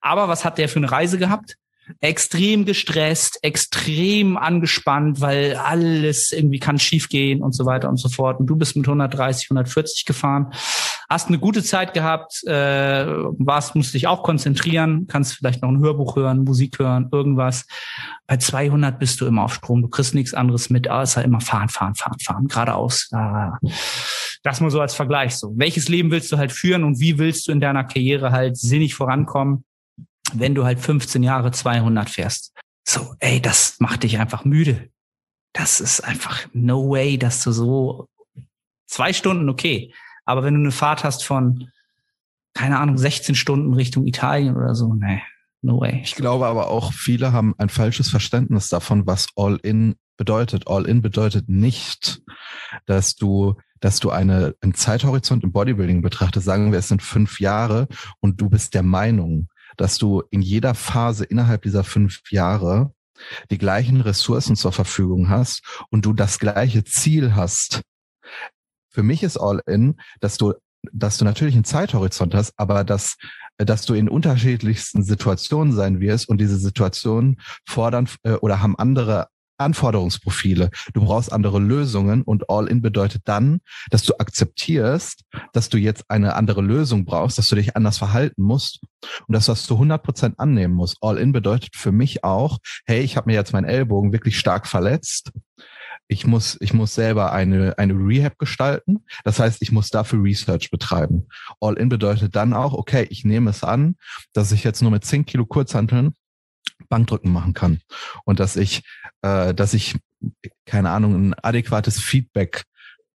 Speaker 1: Aber was hat der für eine Reise gehabt? Extrem gestresst, extrem angespannt, weil alles irgendwie kann schiefgehen und so weiter und so fort. Und du bist mit 130, 140 gefahren. Hast eine gute Zeit gehabt, äh, warst, musst dich auch konzentrieren, kannst vielleicht noch ein Hörbuch hören, Musik hören, irgendwas. Bei 200 bist du immer auf Strom, du kriegst nichts anderes mit, außer immer fahren, fahren, fahren, fahren, geradeaus. Das mal so als Vergleich so. Welches Leben willst du halt führen und wie willst du in deiner Karriere halt sinnig vorankommen, wenn du halt 15 Jahre 200 fährst? So, ey, das macht dich einfach müde. Das ist einfach no way, dass du so zwei Stunden okay. Aber wenn du eine Fahrt hast von, keine Ahnung, 16 Stunden Richtung Italien oder so, nee, no way.
Speaker 2: Ich glaube aber auch, viele haben ein falsches Verständnis davon, was All-In bedeutet. All-In bedeutet nicht, dass du dass du eine, einen Zeithorizont im Bodybuilding betrachtest, sagen wir, es sind fünf Jahre und du bist der Meinung, dass du in jeder Phase innerhalb dieser fünf Jahre die gleichen Ressourcen zur Verfügung hast und du das gleiche Ziel hast. Für mich ist All-In, dass du, dass du natürlich einen Zeithorizont hast, aber dass, dass du in unterschiedlichsten Situationen sein wirst und diese Situationen fordern äh, oder haben andere Anforderungsprofile. Du brauchst andere Lösungen und All-in bedeutet dann, dass du akzeptierst, dass du jetzt eine andere Lösung brauchst, dass du dich anders verhalten musst und dass du das zu 100 Prozent annehmen musst. All-in bedeutet für mich auch, hey, ich habe mir jetzt meinen Ellbogen wirklich stark verletzt. Ich muss, ich muss selber eine, eine Rehab gestalten. Das heißt, ich muss dafür Research betreiben. All-in bedeutet dann auch, okay, ich nehme es an, dass ich jetzt nur mit 10 Kilo Kurzhanteln Bankdrücken machen kann und dass ich, äh, dass ich keine Ahnung ein adäquates Feedback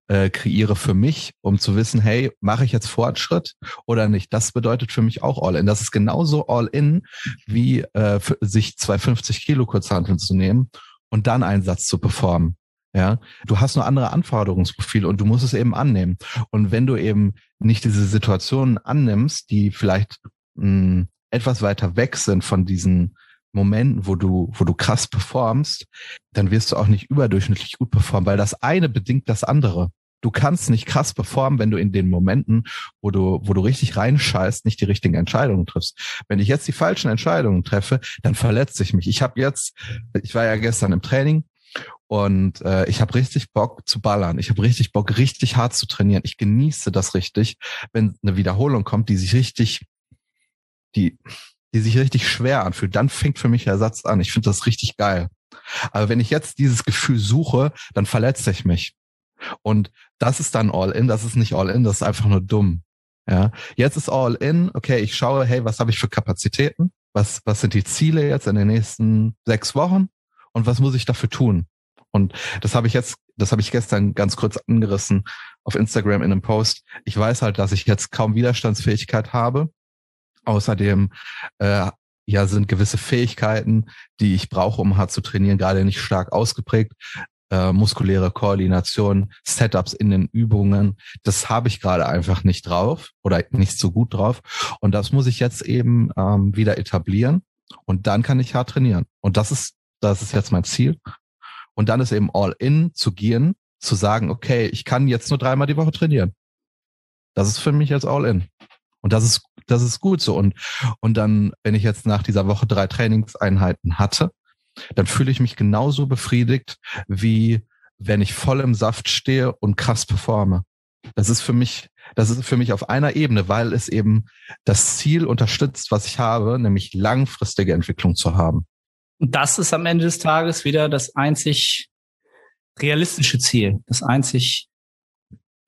Speaker 2: äh, kreiere für mich, um zu wissen, hey, mache ich jetzt Fortschritt oder nicht? Das bedeutet für mich auch All-in. Das ist genauso All-in, wie äh, sich 250 Kilo Kurzhanteln zu nehmen und dann einen Satz zu performen. Ja, du hast nur andere Anforderungsprofile und du musst es eben annehmen. Und wenn du eben nicht diese Situationen annimmst, die vielleicht mh, hm, etwas weiter weg sind von diesen Momenten, wo du, wo du krass performst, dann wirst du auch nicht überdurchschnittlich gut performen, weil das eine bedingt das andere. Du kannst nicht krass performen, wenn du in den Momenten, wo du, wo du richtig reinscheißt, nicht die richtigen Entscheidungen triffst. Wenn ich jetzt die falschen Entscheidungen treffe, dann verletze ich mich. Ich habe jetzt, ich war ja gestern im Training und äh, ich habe richtig Bock zu ballern. Ich habe richtig Bock, richtig hart zu trainieren. Ich genieße das richtig, wenn eine Wiederholung kommt, die sich richtig, die, die sich richtig schwer anfühlt, dann fängt für mich Ersatz an. Ich finde das richtig geil. Aber wenn ich jetzt dieses Gefühl suche, dann verletze ich mich. Und das ist dann All-In, das ist nicht All-In, das ist einfach nur dumm. Ja, jetzt ist All-In, okay, ich schaue, hey, was habe ich für Kapazitäten? Was, was sind die Ziele jetzt in den nächsten sechs Wochen? Und was muss ich dafür tun? Und das habe ich jetzt, das habe ich gestern ganz kurz angerissen auf Instagram in einem Post. Ich weiß halt, dass ich jetzt kaum Widerstandsfähigkeit habe Außerdem äh, ja sind gewisse Fähigkeiten, die ich brauche, um hart zu trainieren, gerade nicht stark ausgeprägt. Äh, muskuläre Koordination, Setups in den Übungen, das habe ich gerade einfach nicht drauf oder nicht so gut drauf. Und das muss ich jetzt eben ähm, wieder etablieren. Und dann kann ich hart trainieren. Und das ist, das ist jetzt mein Ziel. Und dann ist eben all in zu gehen, zu sagen, okay, ich kann jetzt nur dreimal die Woche trainieren. Das ist für mich jetzt all in. Und das ist das ist gut so. Und, und dann, wenn ich jetzt nach dieser Woche drei Trainingseinheiten hatte, dann fühle ich mich genauso befriedigt, wie wenn ich voll im Saft stehe und krass performe. Das ist für mich, das ist für mich auf einer Ebene, weil es eben das Ziel unterstützt, was ich habe, nämlich langfristige Entwicklung zu haben.
Speaker 1: Und das ist am Ende des Tages wieder das einzig realistische Ziel, das einzig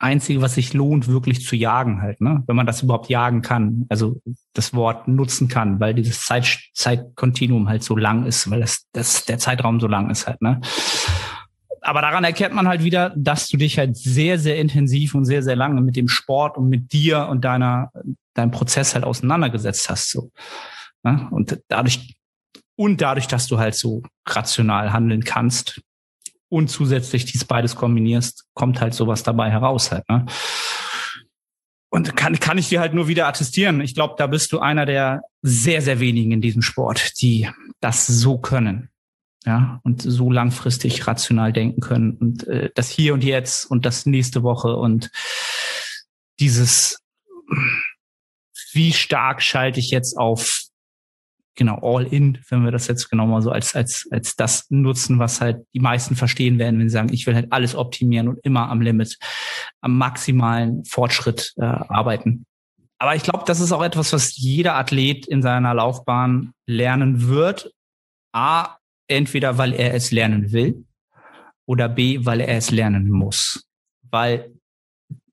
Speaker 1: Einzige, was sich lohnt, wirklich zu jagen halt, ne? Wenn man das überhaupt jagen kann, also das Wort nutzen kann, weil dieses Zeit, Zeitkontinuum halt so lang ist, weil das, das, der Zeitraum so lang ist halt, ne? Aber daran erkennt man halt wieder, dass du dich halt sehr, sehr intensiv und sehr, sehr lange mit dem Sport und mit dir und deiner, deinem Prozess halt auseinandergesetzt hast, so. Ne? Und dadurch, und dadurch, dass du halt so rational handeln kannst, und zusätzlich dies beides kombinierst, kommt halt sowas dabei heraus halt. Ne? Und kann, kann ich dir halt nur wieder attestieren. Ich glaube, da bist du einer der sehr, sehr wenigen in diesem Sport, die das so können. Ja, und so langfristig rational denken können und äh, das hier und jetzt und das nächste Woche und dieses, wie stark schalte ich jetzt auf genau all in, wenn wir das jetzt genau mal so als als als das nutzen, was halt die meisten verstehen werden, wenn sie sagen, ich will halt alles optimieren und immer am Limit, am maximalen Fortschritt äh, arbeiten. Aber ich glaube, das ist auch etwas, was jeder Athlet in seiner Laufbahn lernen wird. A, entweder weil er es lernen will oder B, weil er es lernen muss, weil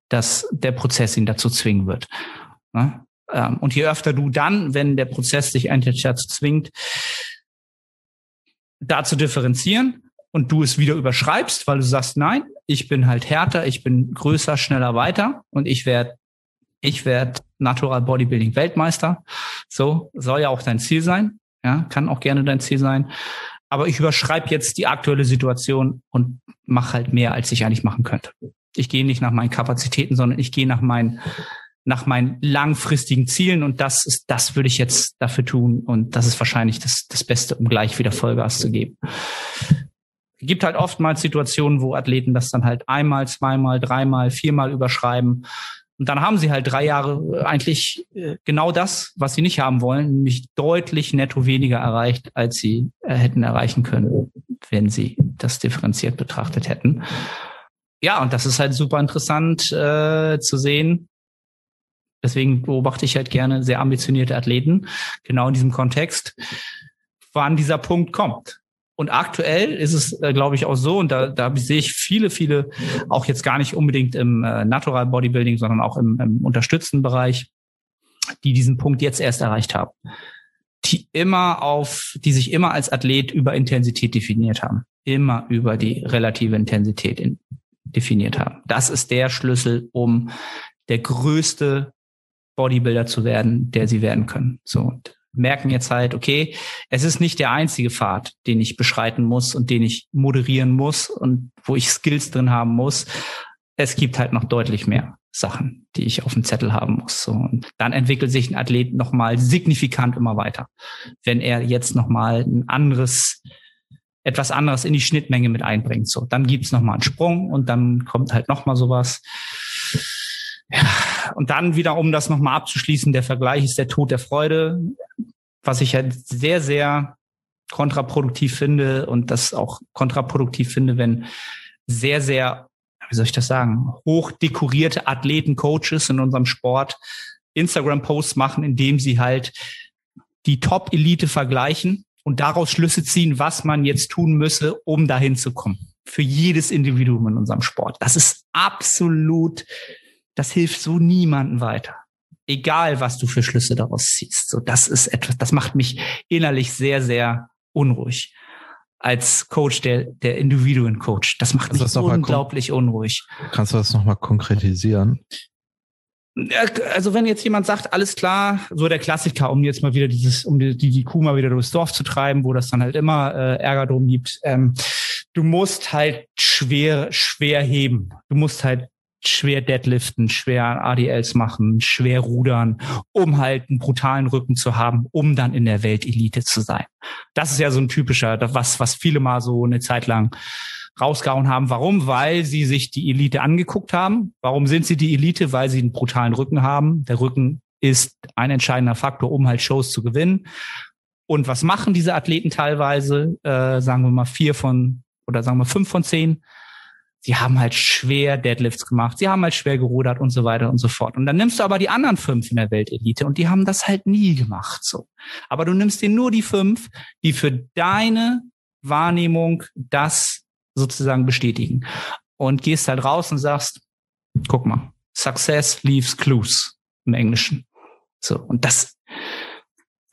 Speaker 1: das der Prozess ihn dazu zwingen wird. Ne? Ähm, und je öfter du dann, wenn der Prozess dich eigentlich dazu zwingt, da zu differenzieren und du es wieder überschreibst, weil du sagst, nein, ich bin halt härter, ich bin größer, schneller, weiter und ich werde ich werde Natural Bodybuilding Weltmeister. So soll ja auch dein Ziel sein. Ja, kann auch gerne dein Ziel sein. Aber ich überschreibe jetzt die aktuelle Situation und mache halt mehr, als ich eigentlich machen könnte. Ich gehe nicht nach meinen Kapazitäten, sondern ich gehe nach meinen nach meinen langfristigen Zielen und das ist, das würde ich jetzt dafür tun und das ist wahrscheinlich das, das Beste, um gleich wieder Vollgas zu geben. Es gibt halt oftmals Situationen, wo Athleten das dann halt einmal, zweimal, dreimal, viermal überschreiben. Und dann haben sie halt drei Jahre eigentlich äh, genau das, was sie nicht haben wollen, nämlich deutlich netto weniger erreicht, als sie äh, hätten erreichen können, wenn sie das differenziert betrachtet hätten. Ja, und das ist halt super interessant äh, zu sehen, Deswegen beobachte ich halt gerne sehr ambitionierte Athleten, genau in diesem Kontext, wann dieser Punkt kommt. Und aktuell ist es, äh, glaube ich, auch so, und da, da sehe ich viele, viele, auch jetzt gar nicht unbedingt im äh, Natural Bodybuilding, sondern auch im, im unterstützten Bereich, die diesen Punkt jetzt erst erreicht haben. Die immer auf, die sich immer als Athlet über Intensität definiert haben. Immer über die relative Intensität in, definiert haben. Das ist der Schlüssel, um der größte Bodybuilder zu werden, der sie werden können. So merken jetzt halt, okay, es ist nicht der einzige Pfad, den ich beschreiten muss und den ich moderieren muss und wo ich Skills drin haben muss. Es gibt halt noch deutlich mehr Sachen, die ich auf dem Zettel haben muss. So. Und dann entwickelt sich ein Athlet nochmal signifikant immer weiter. Wenn er jetzt nochmal ein anderes, etwas anderes in die Schnittmenge mit einbringt. So, dann gibt's nochmal einen Sprung und dann kommt halt nochmal sowas. Und dann wieder, um das nochmal abzuschließen, der Vergleich ist der Tod der Freude, was ich halt sehr, sehr kontraproduktiv finde und das auch kontraproduktiv finde, wenn sehr, sehr, wie soll ich das sagen, hoch dekorierte Athleten, Coaches in unserem Sport Instagram-Posts machen, indem sie halt die Top-Elite vergleichen und daraus Schlüsse ziehen, was man jetzt tun müsse, um dahin zu kommen. Für jedes Individuum in unserem Sport. Das ist absolut das hilft so niemanden weiter. Egal, was du für Schlüsse daraus ziehst. So, das ist etwas, das macht mich innerlich sehr, sehr unruhig. Als Coach, der, der Individuen-Coach. Das macht Kannst mich unglaublich unruhig.
Speaker 2: Kannst du das nochmal konkretisieren?
Speaker 1: Also wenn jetzt jemand sagt, alles klar, so der Klassiker, um jetzt mal wieder dieses, um die, die, die Kuh mal wieder durchs Dorf zu treiben, wo das dann halt immer äh, Ärger drum gibt, ähm, du musst halt schwer, schwer heben. Du musst halt schwer Deadliften, schwer ADLs machen, schwer rudern, um halt einen brutalen Rücken zu haben, um dann in der Weltelite zu sein. Das ist ja so ein typischer, was, was viele mal so eine Zeit lang rausgehauen haben. Warum? Weil sie sich die Elite angeguckt haben. Warum sind sie die Elite? Weil sie einen brutalen Rücken haben. Der Rücken ist ein entscheidender Faktor, um halt Shows zu gewinnen. Und was machen diese Athleten teilweise? Äh, sagen wir mal vier von oder sagen wir fünf von zehn sie haben halt schwer Deadlifts gemacht, sie haben halt schwer gerudert und so weiter und so fort. Und dann nimmst du aber die anderen fünf in der Weltelite und die haben das halt nie gemacht so. Aber du nimmst dir nur die fünf, die für deine Wahrnehmung das sozusagen bestätigen und gehst halt raus und sagst, guck mal, Success leaves clues im Englischen. So und das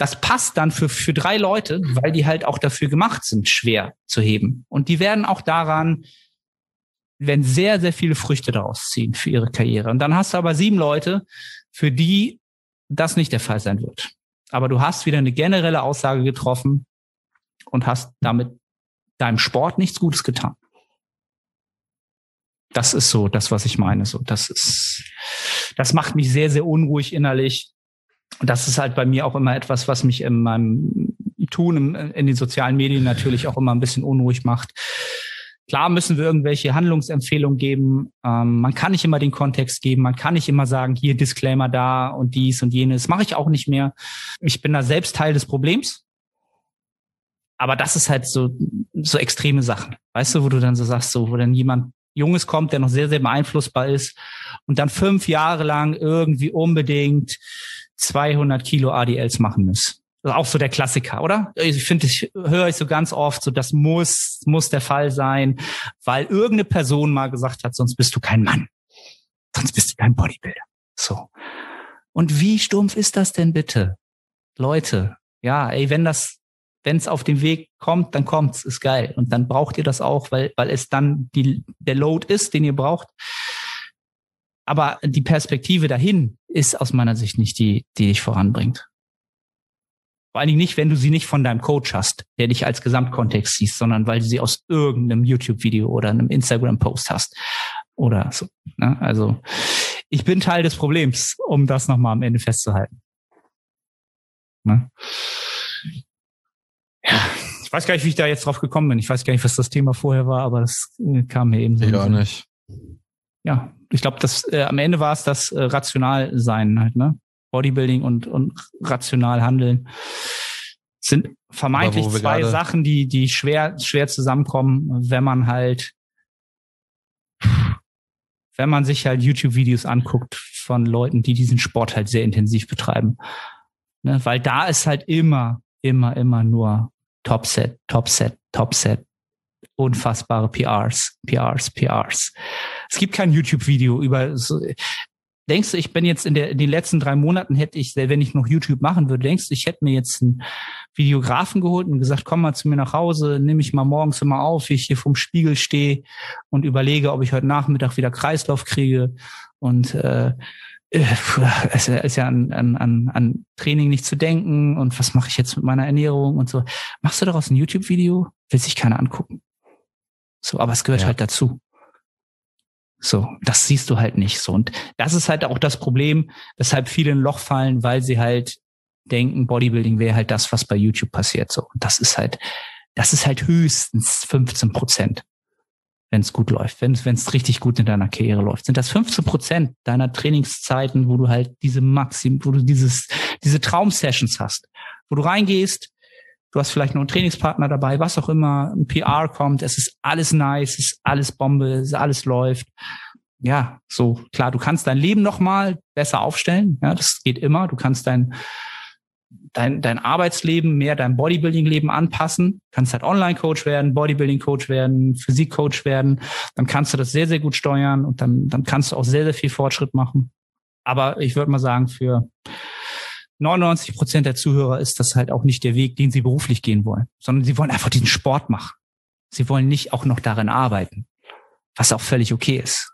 Speaker 1: das passt dann für, für drei Leute, weil die halt auch dafür gemacht sind, schwer zu heben. Und die werden auch daran werden sehr, sehr viele Früchte daraus ziehen für ihre Karriere. Und dann hast du aber sieben Leute, für die das nicht der Fall sein wird. Aber du hast wieder eine generelle Aussage getroffen und hast damit deinem Sport nichts Gutes getan. Das ist so das, was ich meine. So, das ist, das macht mich sehr, sehr unruhig innerlich. Und das ist halt bei mir auch immer etwas, was mich in meinem Tun in den sozialen Medien natürlich auch immer ein bisschen unruhig macht Klar müssen wir irgendwelche Handlungsempfehlungen geben. Ähm, man kann nicht immer den Kontext geben. Man kann nicht immer sagen, hier Disclaimer da und dies und jenes. Mache ich auch nicht mehr. Ich bin da selbst Teil des Problems. Aber das ist halt so, so extreme Sachen. Weißt du, wo du dann so sagst, so, wo dann jemand Junges kommt, der noch sehr, sehr beeinflussbar ist und dann fünf Jahre lang irgendwie unbedingt 200 Kilo ADLs machen muss. Ist auch so der Klassiker, oder? Ich finde, ich höre ich so ganz oft, so das muss, muss der Fall sein, weil irgendeine Person mal gesagt hat, sonst bist du kein Mann. Sonst bist du kein Bodybuilder. So. Und wie stumpf ist das denn bitte? Leute, ja, ey, wenn das, wenn es auf den Weg kommt, dann kommt's, ist geil. Und dann braucht ihr das auch, weil, weil es dann die, der Load ist, den ihr braucht. Aber die Perspektive dahin ist aus meiner Sicht nicht die, die dich voranbringt. Vor allen Dingen nicht, wenn du sie nicht von deinem Coach hast, der dich als Gesamtkontext siehst, sondern weil du sie aus irgendeinem YouTube-Video oder einem Instagram-Post hast oder so. Ne? Also ich bin Teil des Problems, um das nochmal am Ende festzuhalten. Ne? Ja, ich weiß gar nicht, wie ich da jetzt drauf gekommen bin. Ich weiß gar nicht, was das Thema vorher war, aber das äh, kam mir eben so.
Speaker 2: Ja, nicht.
Speaker 1: Ja, ich glaube, das äh, am Ende war es das äh, rational sein halt, ne? Bodybuilding und, und rational handeln sind vermeintlich zwei Sachen, die, die schwer, schwer zusammenkommen, wenn man halt, wenn man sich halt YouTube-Videos anguckt von Leuten, die diesen Sport halt sehr intensiv betreiben. Ne? Weil da ist halt immer, immer, immer nur Topset, Topset, Topset, unfassbare PRs, PRs, PRs. Es gibt kein YouTube-Video über so, Denkst du, ich bin jetzt in, der, in den letzten drei Monaten hätte ich, wenn ich noch YouTube machen würde, denkst du, ich hätte mir jetzt einen Videografen geholt und gesagt, komm mal zu mir nach Hause, nimm mich mal morgens immer auf, wie ich hier vom Spiegel stehe und überlege, ob ich heute Nachmittag wieder Kreislauf kriege und äh, äh es ist ja an, an, an Training nicht zu denken und was mache ich jetzt mit meiner Ernährung und so. Machst du daraus ein YouTube-Video? Will sich keiner angucken. So, aber es gehört ja. halt dazu. So, das siehst du halt nicht so. Und das ist halt auch das Problem, weshalb viele in ein Loch fallen, weil sie halt denken, Bodybuilding wäre halt das, was bei YouTube passiert. So, und das ist halt, das ist halt höchstens 15 Prozent, wenn es gut läuft, wenn es richtig gut in deiner Karriere läuft. Sind das 15 Prozent deiner Trainingszeiten, wo du halt diese Maxim, wo du dieses, diese Traumsessions hast, wo du reingehst, du hast vielleicht noch einen Trainingspartner dabei, was auch immer, ein PR kommt, es ist alles nice, es ist alles Bombe, es ist alles läuft. Ja, so klar, du kannst dein Leben noch mal besser aufstellen, ja, das geht immer, du kannst dein dein, dein Arbeitsleben mehr dein Bodybuilding-Leben anpassen, kannst halt Online-Coach werden, Bodybuilding-Coach werden, Physik-Coach werden, dann kannst du das sehr, sehr gut steuern und dann, dann kannst du auch sehr, sehr viel Fortschritt machen. Aber ich würde mal sagen, für 99 Prozent der Zuhörer ist das halt auch nicht der Weg, den sie beruflich gehen wollen, sondern sie wollen einfach diesen Sport machen. Sie wollen nicht auch noch darin arbeiten, was auch völlig okay ist.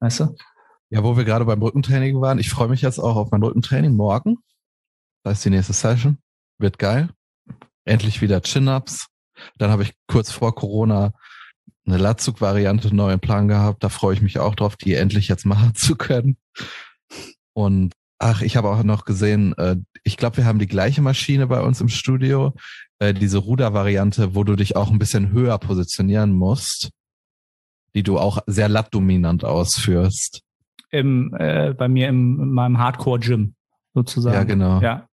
Speaker 1: Weißt du?
Speaker 2: Ja, wo wir gerade beim Rückentraining waren, ich freue mich jetzt auch auf mein Rückentraining morgen. Da ist die nächste Session. Wird geil. Endlich wieder Chin-Ups. Dann habe ich kurz vor Corona eine Latzug-Variante neu im Plan gehabt. Da freue ich mich auch drauf, die endlich jetzt machen zu können. Und Ach, ich habe auch noch gesehen, äh, ich glaube, wir haben die gleiche Maschine bei uns im Studio, äh, diese Ruder-Variante, wo du dich auch ein bisschen höher positionieren musst, die du auch sehr lattdominant ausführst.
Speaker 1: Im, äh, bei mir im, in meinem Hardcore-Gym sozusagen.
Speaker 2: Ja, genau.
Speaker 1: Ja.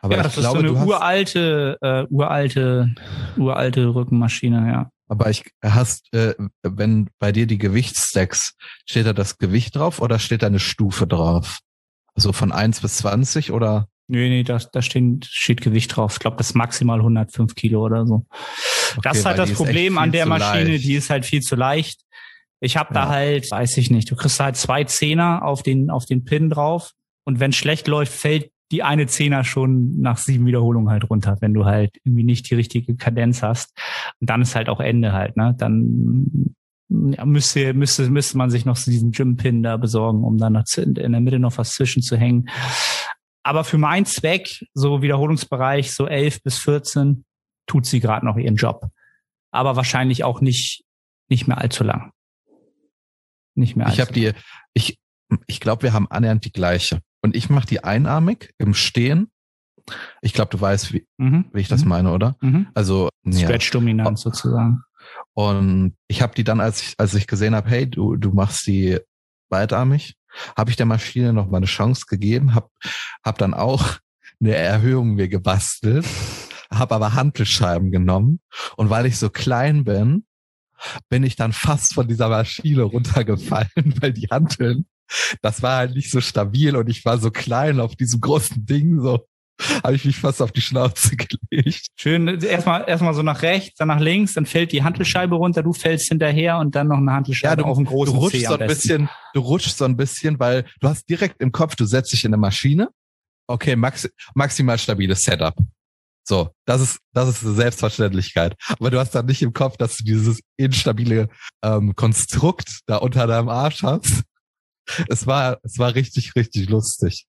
Speaker 1: Aber ja, das ist glaube, so eine uralte, äh, uralte, uralte Rückenmaschine, ja.
Speaker 2: Aber ich hast, äh, wenn bei dir die Gewichtsstacks, steht da das Gewicht drauf oder steht da eine Stufe drauf? Also von 1 bis 20 oder?
Speaker 1: Nee, nee, da, da steht, steht Gewicht drauf. Ich glaube, das ist maximal 105 Kilo oder so. Okay, das ist halt das Problem an der Maschine, leicht. die ist halt viel zu leicht. Ich habe ja. da halt, weiß ich nicht, du kriegst halt zwei Zehner auf den, auf den Pin drauf und wenn schlecht läuft, fällt die eine Zehner schon nach sieben Wiederholungen halt runter, wenn du halt irgendwie nicht die richtige Kadenz hast. Und dann ist halt auch Ende halt, ne? Dann müsste, müsste, müsste man sich noch diesen Gym-Pin da besorgen, um dann in der Mitte noch was zwischen zu hängen. Aber für meinen Zweck, so Wiederholungsbereich, so 11 bis 14, tut sie gerade noch ihren Job. Aber wahrscheinlich auch nicht, nicht mehr allzu lang.
Speaker 2: Nicht mehr allzu Ich habe die, ich, ich glaube, wir haben annähernd die gleiche. Und ich mache die einarmig im Stehen. Ich glaube, du weißt, wie, mhm. wie ich das mhm. meine, oder?
Speaker 1: Mhm. Also Stretch-Dominant ja. sozusagen.
Speaker 2: Und ich habe die dann, als ich, als ich gesehen habe, hey, du, du machst die beidarmig, habe ich der Maschine noch mal eine Chance gegeben, habe hab dann auch eine Erhöhung mir gebastelt, habe aber Hantelscheiben genommen. Und weil ich so klein bin, bin ich dann fast von dieser Maschine runtergefallen, weil die Hanteln, das war halt nicht so stabil und ich war so klein auf diesem großen Ding, so habe ich mich fast auf die Schnauze gelegt.
Speaker 1: Schön, erstmal erstmal so nach rechts, dann nach links, dann fällt die Hantelscheibe runter, du fällst hinterher und dann noch eine Hantelscheibe
Speaker 2: ja, du,
Speaker 1: auf den großen
Speaker 2: du rutschst so ein bisschen, du rutschst so ein bisschen, weil du hast direkt im Kopf, du setzt dich in eine Maschine. Okay, maxi maximal stabiles Setup. So, das ist, das ist eine Selbstverständlichkeit. Aber du hast dann nicht im Kopf, dass du dieses instabile ähm, Konstrukt da unter deinem Arsch hast. Es war, es war richtig, richtig lustig.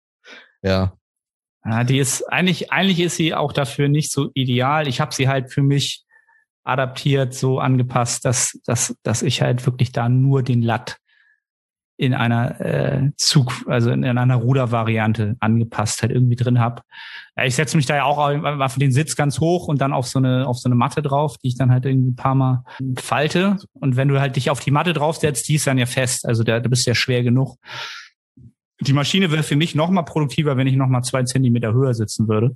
Speaker 2: Ja.
Speaker 1: Ja, die ist eigentlich, eigentlich ist sie auch dafür nicht so ideal. Ich habe sie halt für mich adaptiert, so angepasst, dass, dass, dass ich halt wirklich da nur den Latt in einer äh, Zug, also in, in einer Rudervariante angepasst halt irgendwie drin habe. Ja, ich setze mich da ja auch auf den Sitz ganz hoch und dann auf so eine auf so eine Matte drauf, die ich dann halt irgendwie ein paar Mal falte. Und wenn du halt dich auf die Matte draufsetzt, die ist dann ja fest. Also da, da bist du ja schwer genug. Die Maschine wäre für mich noch mal produktiver, wenn ich noch mal zwei Zentimeter höher sitzen würde.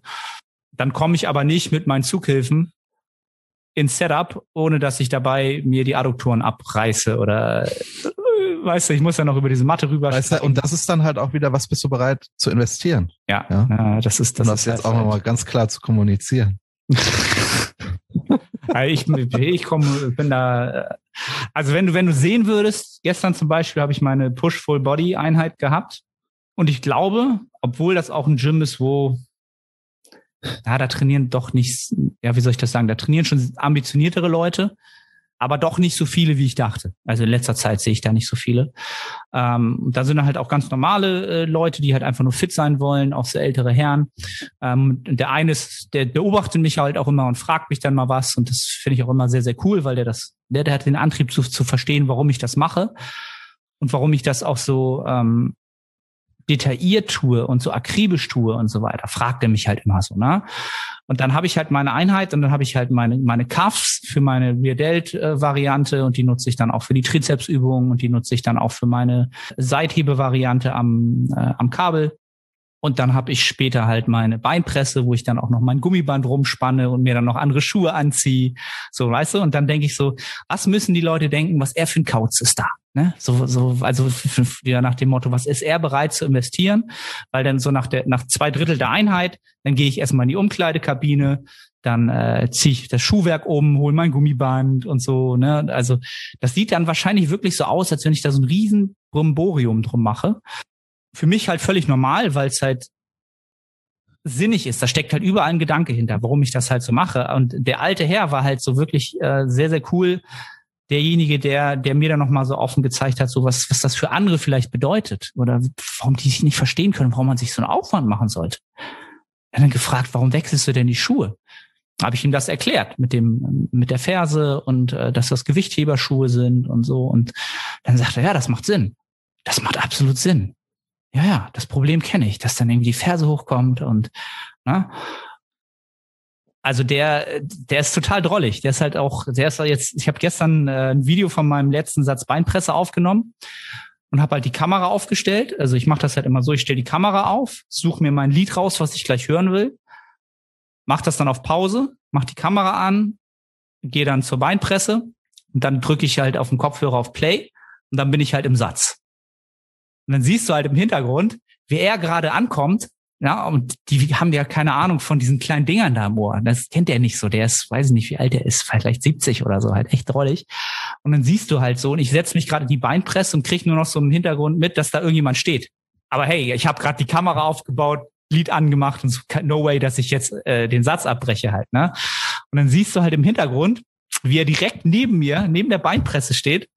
Speaker 1: Dann komme ich aber nicht mit meinen Zughilfen ins Setup, ohne dass ich dabei mir die Adduktoren abreiße oder weißt du, ich muss ja noch über diese Matte rüber.
Speaker 2: Weißt du, und das ist dann halt auch wieder, was bist du bereit zu investieren?
Speaker 1: Ja,
Speaker 2: Ja.
Speaker 1: ja. das ist das.
Speaker 2: um das
Speaker 1: ist
Speaker 2: jetzt
Speaker 1: halt
Speaker 2: auch nochmal ganz klar zu kommunizieren.
Speaker 1: Ich, ich komme, bin da. äh, Also wenn du, wenn du sehen würdest, gestern zum Beispiel habe ich meine Push-Full-Body-Einheit gehabt. Und ich glaube, obwohl das auch ein Gym ist, wo, ja, da trainieren doch nicht, ja, wie soll ich das sagen, da trainieren schon ambitioniertere Leute, aber doch nicht so viele, wie ich dachte. Also in letzter Zeit sehe ich da nicht so viele. Ähm, da sind halt auch ganz normale äh, Leute, die halt einfach nur fit sein wollen, auch so ältere Herren. Ähm, der eine ist, der beobachtet mich halt auch immer und fragt mich dann mal was. Und das finde ich auch immer sehr, sehr cool, weil der das, der, der hat den Antrieb zu, zu verstehen, warum ich das mache und warum ich das auch so ähm, detailliert tue und so akribisch tue und so weiter, fragt er mich halt immer so, ne? Und dann habe ich halt meine Einheit und dann habe ich halt meine meine Cuffs für meine Delt äh, und die nutze ich dann auch für die Trizepsübungen und die nutze ich dann auch für meine Seithebe Variante am äh, am Kabel. Und dann habe ich später halt meine Beinpresse, wo ich dann auch noch mein Gummiband rumspanne und mir dann noch andere Schuhe anziehe. So, weißt du? Und dann denke ich so, was müssen die Leute denken, was er für ein Kauz ist da? Ne? So, so, also wieder nach dem Motto, was ist er bereit zu investieren? Weil dann so nach der, nach zwei Drittel der Einheit, dann gehe ich erstmal in die Umkleidekabine, dann äh, ziehe ich das Schuhwerk um, hole mein Gummiband und so. Ne? Also das sieht dann wahrscheinlich wirklich so aus, als wenn ich da so ein riesen Brimborium drum mache. Für mich halt völlig normal, weil es halt sinnig ist. Da steckt halt überall ein Gedanke hinter, warum ich das halt so mache. Und der alte Herr war halt so wirklich äh, sehr, sehr cool. Derjenige, der, der mir dann nochmal so offen gezeigt hat, so was, was das für andere vielleicht bedeutet oder warum die sich nicht verstehen können, warum man sich so einen Aufwand machen sollte. Er hat dann gefragt, warum wechselst du denn die Schuhe? Habe ich ihm das erklärt mit dem, mit der Ferse und äh, dass das Gewichtheberschuhe sind und so. Und dann sagt er, ja, das macht Sinn. Das macht absolut Sinn ja, ja, das Problem kenne ich, dass dann irgendwie die Ferse hochkommt und ne? Also der, der ist total drollig. Der ist halt auch, der ist jetzt, ich habe gestern äh, ein Video von meinem letzten Satz Beinpresse aufgenommen und habe halt die Kamera aufgestellt. Also ich mache das halt immer so, ich stelle die Kamera auf, suche mir mein Lied raus, was ich gleich hören will, mache das dann auf Pause, mache die Kamera an, gehe dann zur Beinpresse und dann drücke ich halt auf dem Kopfhörer auf Play und dann bin ich halt im Satz. Und dann siehst du halt im Hintergrund, wie er gerade ankommt. Ja, und die haben ja keine Ahnung von diesen kleinen Dingern da im Ohr. Das kennt er nicht so. Der ist, weiß ich nicht, wie alt er ist, vielleicht 70 oder so, halt echt drollig. Und dann siehst du halt so, und ich setze mich gerade in die Beinpresse und krieg nur noch so im Hintergrund mit, dass da irgendjemand steht. Aber hey, ich habe gerade die Kamera aufgebaut, Lied angemacht und so, no way, dass ich jetzt äh, den Satz abbreche halt. Ne? Und dann siehst du halt im Hintergrund, wie er direkt neben mir, neben der Beinpresse steht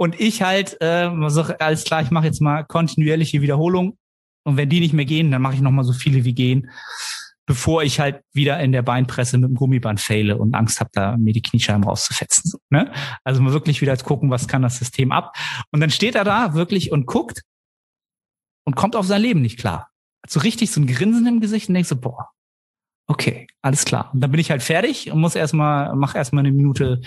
Speaker 1: und ich halt, äh, so, alles klar, ich mache jetzt mal kontinuierliche Wiederholung. Und wenn die nicht mehr gehen, dann mache ich noch mal so viele wie gehen, bevor ich halt wieder in der Beinpresse mit dem Gummiband faile und Angst habe, da mir die Kniescheiben rauszufetzen. Ne? Also mal wirklich wieder gucken, was kann das System ab. Und dann steht er da wirklich und guckt und kommt auf sein Leben nicht klar. Hat so richtig so ein Grinsen im Gesicht und denkst so, boah, okay, alles klar. Und dann bin ich halt fertig und muss erstmal, mach erstmal eine Minute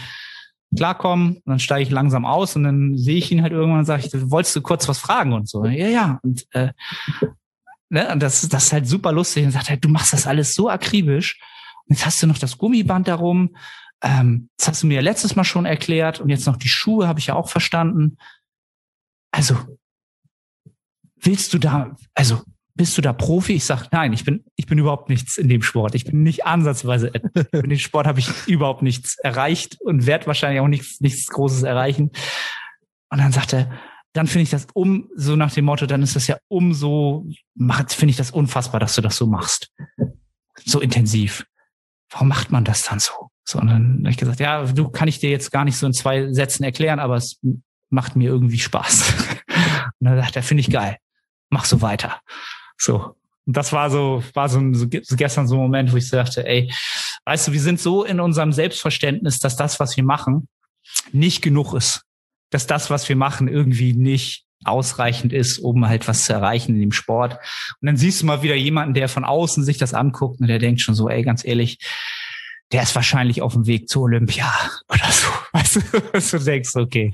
Speaker 1: klarkommen. Und dann steige ich langsam aus und dann sehe ich ihn halt irgendwann und sage ich, wolltest du kurz was fragen und so. Ja, ja. Und, äh, ne, und das, das ist halt super lustig. Und sagt halt, du machst das alles so akribisch. Und jetzt hast du noch das Gummiband darum. Ähm, das hast du mir ja letztes Mal schon erklärt. Und jetzt noch die Schuhe habe ich ja auch verstanden. Also, willst du da, also bist du da Profi? Ich sage, nein, ich bin, ich bin überhaupt nichts in dem Sport. Ich bin nicht ansatzweise, in dem Sport habe ich überhaupt nichts erreicht und werde wahrscheinlich auch nichts, nichts Großes erreichen. Und dann sagt er, dann finde ich das um, so nach dem Motto, dann ist das ja umso, finde ich das unfassbar, dass du das so machst. So intensiv. Warum macht man das dann so? So, und dann habe ich gesagt, ja, du kann ich dir jetzt gar nicht so in zwei Sätzen erklären, aber es macht mir irgendwie Spaß. und dann sagt er, finde ich geil. Mach so weiter. So. Und das war so, war so, so gestern so ein Moment, wo ich so dachte, ey, weißt du, wir sind so in unserem Selbstverständnis, dass das, was wir machen, nicht genug ist. Dass das, was wir machen, irgendwie nicht ausreichend ist, um halt was zu erreichen in dem Sport. Und dann siehst du mal wieder jemanden, der von außen sich das anguckt und der denkt schon so, ey, ganz ehrlich, der ist wahrscheinlich auf dem Weg zu Olympia oder so. Weißt du, was du denkst, okay.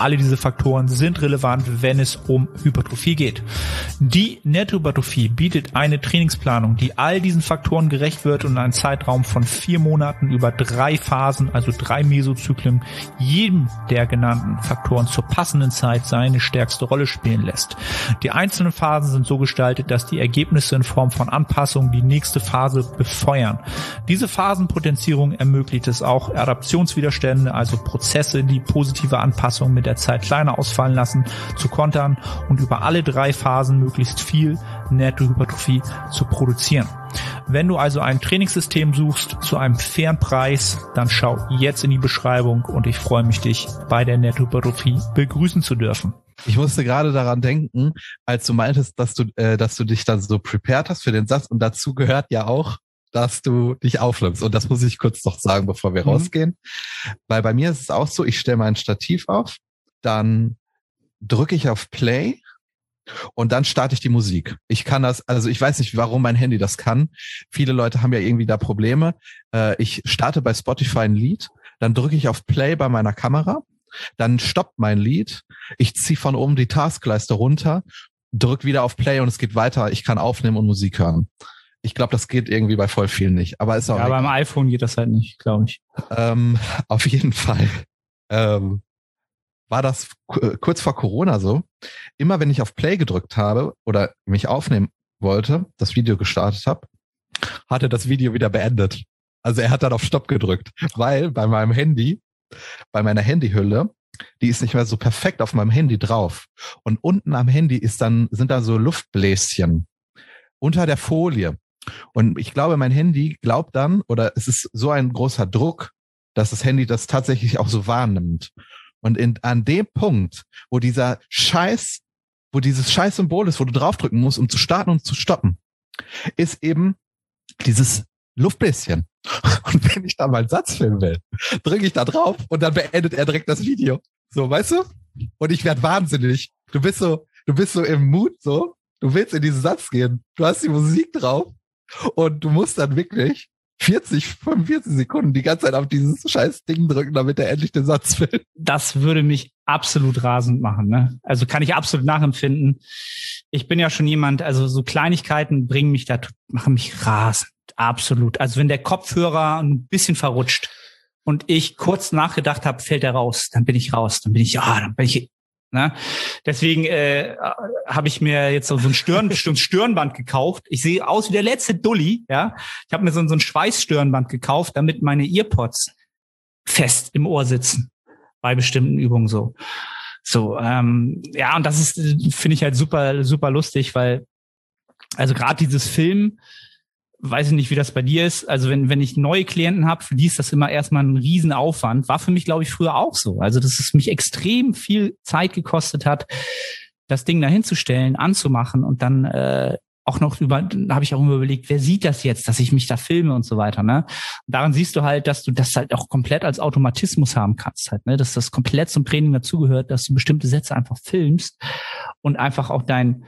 Speaker 4: alle diese Faktoren sind relevant, wenn es um Hypertrophie geht. Die Nettohypertrophie bietet eine Trainingsplanung, die all diesen Faktoren gerecht wird und einen Zeitraum von vier Monaten über drei Phasen, also drei Mesozyklen, jedem der genannten Faktoren zur passenden Zeit seine stärkste Rolle spielen lässt. Die einzelnen Phasen sind so gestaltet, dass die Ergebnisse in Form von Anpassungen die nächste Phase befeuern. Diese Phasenpotenzierung ermöglicht es auch, Adaptionswiderstände, also Prozesse, die positive Anpassung mit der Zeit kleiner ausfallen lassen, zu kontern und über alle drei Phasen möglichst viel Nettohypertrophie zu produzieren. Wenn du also ein Trainingssystem suchst zu einem fairen Preis, dann schau jetzt in die Beschreibung und ich freue mich, dich bei der Nettohypertrophie begrüßen zu dürfen.
Speaker 2: Ich musste gerade daran denken, als du meintest, dass du, äh, dass du dich dann so prepared hast für den Satz und dazu gehört ja auch, dass du dich aufnimmst. Und das muss ich kurz noch sagen, bevor wir mhm. rausgehen. Weil bei mir ist es auch so, ich stelle mein Stativ auf dann drücke ich auf Play und dann starte ich die Musik. Ich kann das, also ich weiß nicht, warum mein Handy das kann. Viele Leute haben ja irgendwie da Probleme. Äh, ich starte bei Spotify ein Lied, dann drücke ich auf Play bei meiner Kamera, dann stoppt mein Lied, ich ziehe von oben die Taskleiste runter, drück wieder auf Play und es geht weiter. Ich kann aufnehmen und Musik hören. Ich glaube, das geht irgendwie bei voll vielen nicht. Aber ist auch.
Speaker 1: Ja, beim iPhone geht das halt nicht, glaube ich.
Speaker 2: Ähm, auf jeden Fall. Ähm, war das äh, kurz vor Corona so. Immer wenn ich auf Play gedrückt habe oder mich aufnehmen wollte, das Video gestartet habe, hatte das Video wieder beendet. Also er hat dann auf Stopp gedrückt, weil bei meinem Handy, bei meiner Handyhülle, die ist nicht mehr so perfekt auf meinem Handy drauf. Und unten am Handy ist dann, sind da so Luftbläschen unter der Folie. Und ich glaube, mein Handy glaubt dann, oder es ist so ein großer Druck, dass das Handy das tatsächlich auch so wahrnimmt. Und in, an dem Punkt, wo dieser Scheiß, wo dieses Scheiß-Symbol ist, wo du draufdrücken musst, um zu starten und zu stoppen, ist eben dieses Luftbläschen. Und wenn ich da mal einen Satz filmen will, drücke ich da drauf und dann beendet er direkt das Video. So, weißt du? Und ich werde wahnsinnig. Du bist so, du bist so im Mut so. Du willst in diesen Satz gehen. Du hast die Musik drauf und du musst dann wirklich 40, 45 Sekunden die ganze Zeit auf dieses scheiß Ding drücken, damit er endlich den Satz will.
Speaker 1: Das würde mich absolut rasend machen. Ne? Also kann ich absolut nachempfinden. Ich bin ja schon jemand, also so Kleinigkeiten bringen mich da, machen mich rasend. Absolut. Also wenn der Kopfhörer ein bisschen verrutscht und ich kurz nachgedacht habe, fällt er raus, dann bin ich raus. Dann bin ich, ja, dann bin ich Ne? Deswegen äh, habe ich mir jetzt so, ein Stirn, Stirnband gekauft. Ich sehe aus wie der letzte Dulli. Ja, ich habe mir so, so ein Schweißstirnband gekauft, damit meine Earpods fest im Ohr sitzen bei bestimmten Übungen so. So, ähm, ja, und das ist, finde ich halt super, super lustig, weil also gerade dieses Film, weiß ich nicht, wie das bei dir ist. Also wenn, wenn ich neue Klienten habe, für die ist das immer erstmal ein Riesenaufwand. War für mich, glaube ich, früher auch so. Also dass es mich extrem viel Zeit gekostet hat, das Ding dahinzustellen, anzumachen und dann äh, auch noch über, da habe ich auch immer überlegt, wer sieht das jetzt, dass ich mich da filme und so weiter. Ne? Und daran siehst du halt, dass du das halt auch komplett als Automatismus haben kannst, halt, ne? dass das komplett zum Training dazugehört, dass du bestimmte Sätze einfach filmst und einfach auch dein,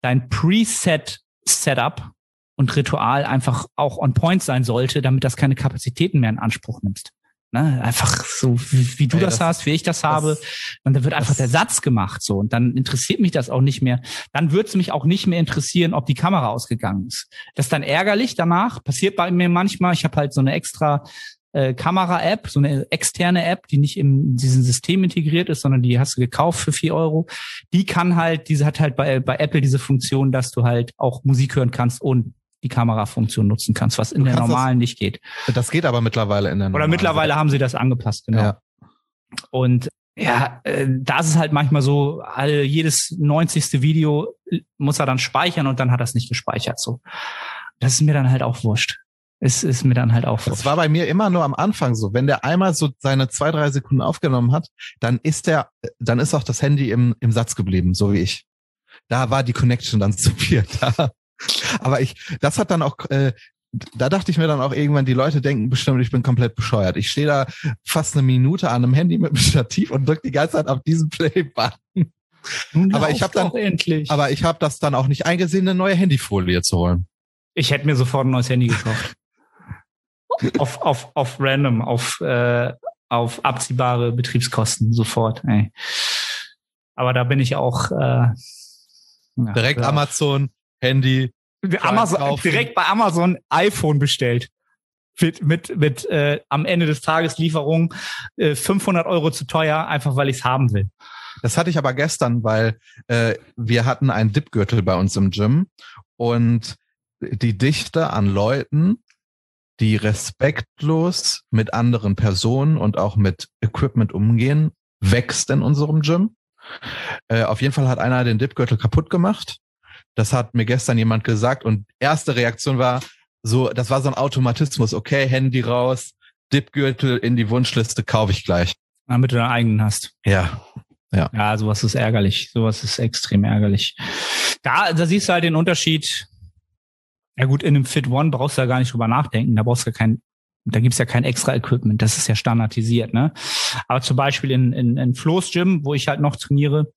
Speaker 1: dein Preset-Setup und Ritual einfach auch on point sein sollte, damit das keine Kapazitäten mehr in Anspruch nimmst. Ne? Einfach so, wie, wie du Ey, das, das, hast, wie ich das, das habe. Und dann wird einfach der Satz gemacht so. Und dann interessiert mich das auch nicht mehr. Dann wird es mich auch nicht mehr interessieren, ob die Kamera ausgegangen ist. Das ist dann ärgerlich danach. Passiert bei mir manchmal. Ich habe halt so eine extra äh, Kamera-App, so eine externe App, die nicht in diesem System integriert ist, sondern die hast du gekauft für vier Euro. Die kann halt, diese hat halt bei, bei Apple diese Funktion, dass du halt auch Musik hören kannst und die Kamerafunktion nutzen kannst, was in der normalen das, nicht geht.
Speaker 2: Das geht aber mittlerweile in der
Speaker 1: normalen. Oder mittlerweile haben sie das angepasst, genau. Ja. Und ja, äh, da ist es halt manchmal so, all, jedes 90. Video muss er dann speichern und dann hat er es nicht gespeichert. So, das ist mir dann halt auch wurscht. Es ist mir dann halt auch.
Speaker 2: Das war bei mir immer nur am Anfang so. Wenn der einmal so seine zwei, drei Sekunden aufgenommen hat, dann ist der, dann ist auch das Handy im, im Satz geblieben, so wie ich. Da war die Connection dann zu viel da. Aber ich, das hat dann auch, äh, da dachte ich mir dann auch irgendwann, die Leute denken bestimmt, ich bin komplett bescheuert. Ich stehe da fast eine Minute an einem Handy mit einem Stativ und drücke die ganze Zeit auf diesen Play-Button. Aber ich habe dann, endlich. aber ich habe das dann auch nicht eingesehen, eine neue Handyfolie zu holen.
Speaker 1: Ich hätte mir sofort ein neues Handy gekauft. auf, auf, auf random, auf, äh, auf abziehbare Betriebskosten sofort. Ey. Aber da bin ich auch äh, ja,
Speaker 2: direkt. Amazon Handy.
Speaker 1: Amazon, direkt bei Amazon iPhone bestellt. Mit, mit, mit äh, am Ende des Tages Lieferung äh, 500 Euro zu teuer, einfach weil ich es haben will.
Speaker 2: Das hatte ich aber gestern, weil äh, wir hatten einen Dipgürtel bei uns im Gym und die Dichte an Leuten, die respektlos mit anderen Personen und auch mit Equipment umgehen, wächst in unserem Gym. Äh, auf jeden Fall hat einer den Dipgürtel kaputt gemacht das hat mir gestern jemand gesagt und erste Reaktion war so, das war so ein Automatismus. Okay, Handy raus, Dipgürtel in die Wunschliste, kaufe ich gleich.
Speaker 1: Damit du deinen eigenen hast.
Speaker 2: Ja. Ja.
Speaker 1: Ja, sowas ist ärgerlich. Sowas ist extrem ärgerlich. Da, da siehst du halt den Unterschied. Ja gut, in einem Fit One brauchst du ja gar nicht drüber nachdenken. Da brauchst du ja kein, da gibt's ja kein extra Equipment. Das ist ja standardisiert, ne? Aber zum Beispiel in, in, in Flo's Gym, wo ich halt noch trainiere,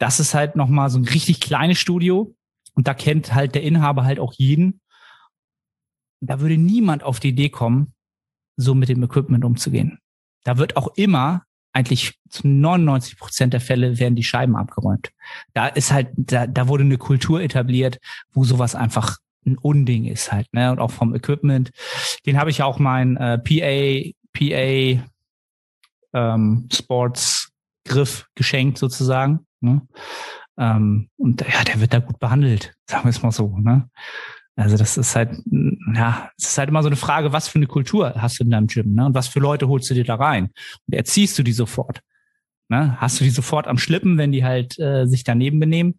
Speaker 1: das ist halt nochmal so ein richtig kleines Studio und da kennt halt der Inhaber halt auch jeden. Da würde niemand auf die Idee kommen, so mit dem Equipment umzugehen. Da wird auch immer eigentlich zu 99 Prozent der Fälle werden die Scheiben abgeräumt. Da ist halt, da, da wurde eine Kultur etabliert, wo sowas einfach ein Unding ist halt, ne? Und auch vom Equipment. Den habe ich auch mein äh, PA, PA ähm, Sports Griff geschenkt sozusagen. Ne? Ähm, und ja, der wird da gut behandelt, sagen wir es mal so. Ne? Also das ist halt, ja, es ist halt immer so eine Frage, was für eine Kultur hast du in deinem Gym, ne? Und was für Leute holst du dir da rein? Und erziehst du die sofort? Ne? Hast du die sofort am Schlippen, wenn die halt äh, sich daneben benehmen?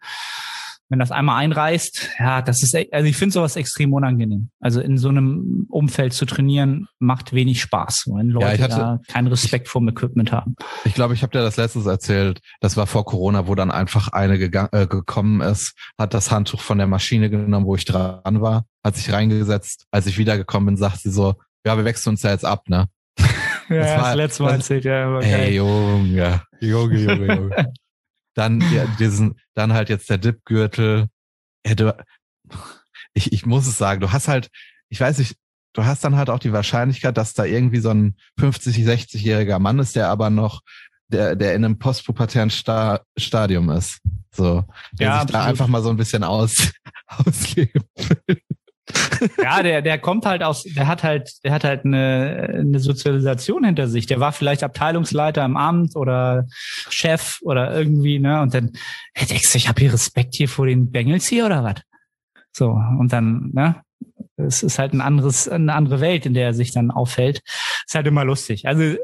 Speaker 1: Wenn das einmal einreißt, ja, das ist, also ich finde sowas extrem unangenehm. Also in so einem Umfeld zu trainieren, macht wenig Spaß, wenn Leute ja, hatte, da keinen Respekt vor dem Equipment haben.
Speaker 2: Ich glaube, ich habe dir das letztes erzählt. Das war vor Corona, wo dann einfach eine gegangen, äh, gekommen ist, hat das Handtuch von der Maschine genommen, wo ich dran war, hat sich reingesetzt. Als ich wiedergekommen bin, sagt sie so, ja, wir wechseln uns ja jetzt ab, ne?
Speaker 1: ja, das, war, das letzte Mal erzählt, ja.
Speaker 2: Ey, Junge, Junge, Junge, Junge. Dann ja, diesen, dann halt jetzt der Dip-Gürtel. Ja, du, ich, ich muss es sagen, du hast halt, ich weiß nicht, du hast dann halt auch die Wahrscheinlichkeit, dass da irgendwie so ein 50, 60-jähriger Mann ist, der aber noch, der, der in einem postpubertären Sta Stadium ist. So, der ja, sich absolut. da einfach mal so ein bisschen aus, ausleben will
Speaker 1: ja, der, der kommt halt aus, der hat halt, der hat halt eine, eine Sozialisation hinter sich. Der war vielleicht Abteilungsleiter im Amt oder Chef oder irgendwie, ne? Und dann, hey, denkst du, ich habe hier Respekt hier vor den Bengels hier oder was? So, und dann, ne? Es ist halt ein anderes, eine andere Welt, in der er sich dann auffällt. Ist halt immer lustig. Also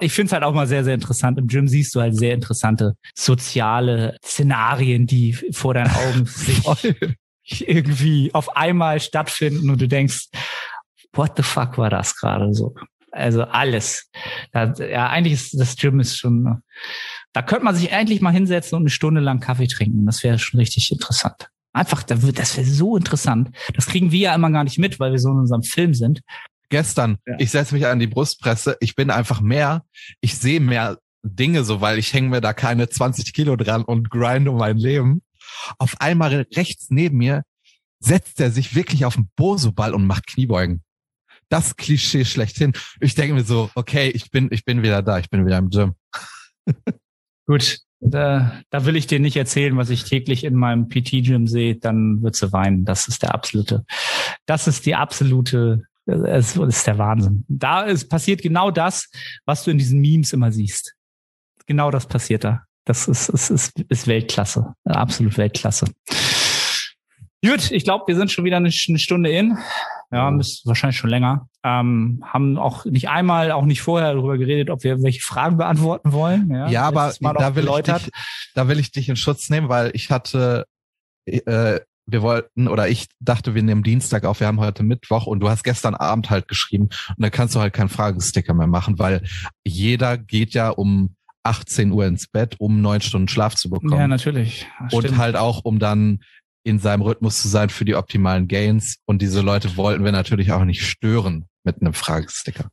Speaker 1: ich finde es halt auch mal sehr, sehr interessant. Im Gym siehst du halt sehr interessante soziale Szenarien, die vor deinen Augen sich irgendwie auf einmal stattfinden und du denkst, what the fuck war das gerade so? Also alles. Da, ja, eigentlich ist das Gym ist schon, da könnte man sich endlich mal hinsetzen und eine Stunde lang Kaffee trinken. Das wäre schon richtig interessant. Einfach, das wäre so interessant. Das kriegen wir ja immer gar nicht mit, weil wir so in unserem Film sind.
Speaker 2: Gestern, ja. ich setze mich an die Brustpresse, ich bin einfach mehr, ich sehe mehr Dinge so, weil ich hänge mir da keine 20 Kilo dran und grind um mein Leben. Auf einmal rechts neben mir setzt er sich wirklich auf den Boso-Ball und macht Kniebeugen. Das Klischee schlechthin. Ich denke mir so, okay, ich bin, ich bin wieder da, ich bin wieder im Gym.
Speaker 1: Gut, da, da will ich dir nicht erzählen, was ich täglich in meinem PT-Gym sehe, dann wird sie weinen. Das ist der absolute, das ist die absolute, es ist der Wahnsinn. Da ist passiert genau das, was du in diesen Memes immer siehst. Genau das passiert da. Das ist, ist, ist, ist Weltklasse. Absolut Weltklasse. Gut, ich glaube, wir sind schon wieder eine, eine Stunde in. Ja, ist wahrscheinlich schon länger. Ähm, haben auch nicht einmal, auch nicht vorher darüber geredet, ob wir welche Fragen beantworten wollen.
Speaker 2: Ja, ja aber da will, ich dich, da will ich dich in Schutz nehmen, weil ich hatte, äh, wir wollten oder ich dachte, wir nehmen Dienstag auf, wir haben heute Mittwoch und du hast gestern Abend halt geschrieben und da kannst du halt keinen Fragensticker mehr machen, weil jeder geht ja um 18 Uhr ins Bett, um neun Stunden Schlaf zu bekommen.
Speaker 1: Ja, natürlich.
Speaker 2: und halt auch, um dann in seinem Rhythmus zu sein für die optimalen Gains. Und diese Leute wollten wir natürlich auch nicht stören mit einem Fragesticker.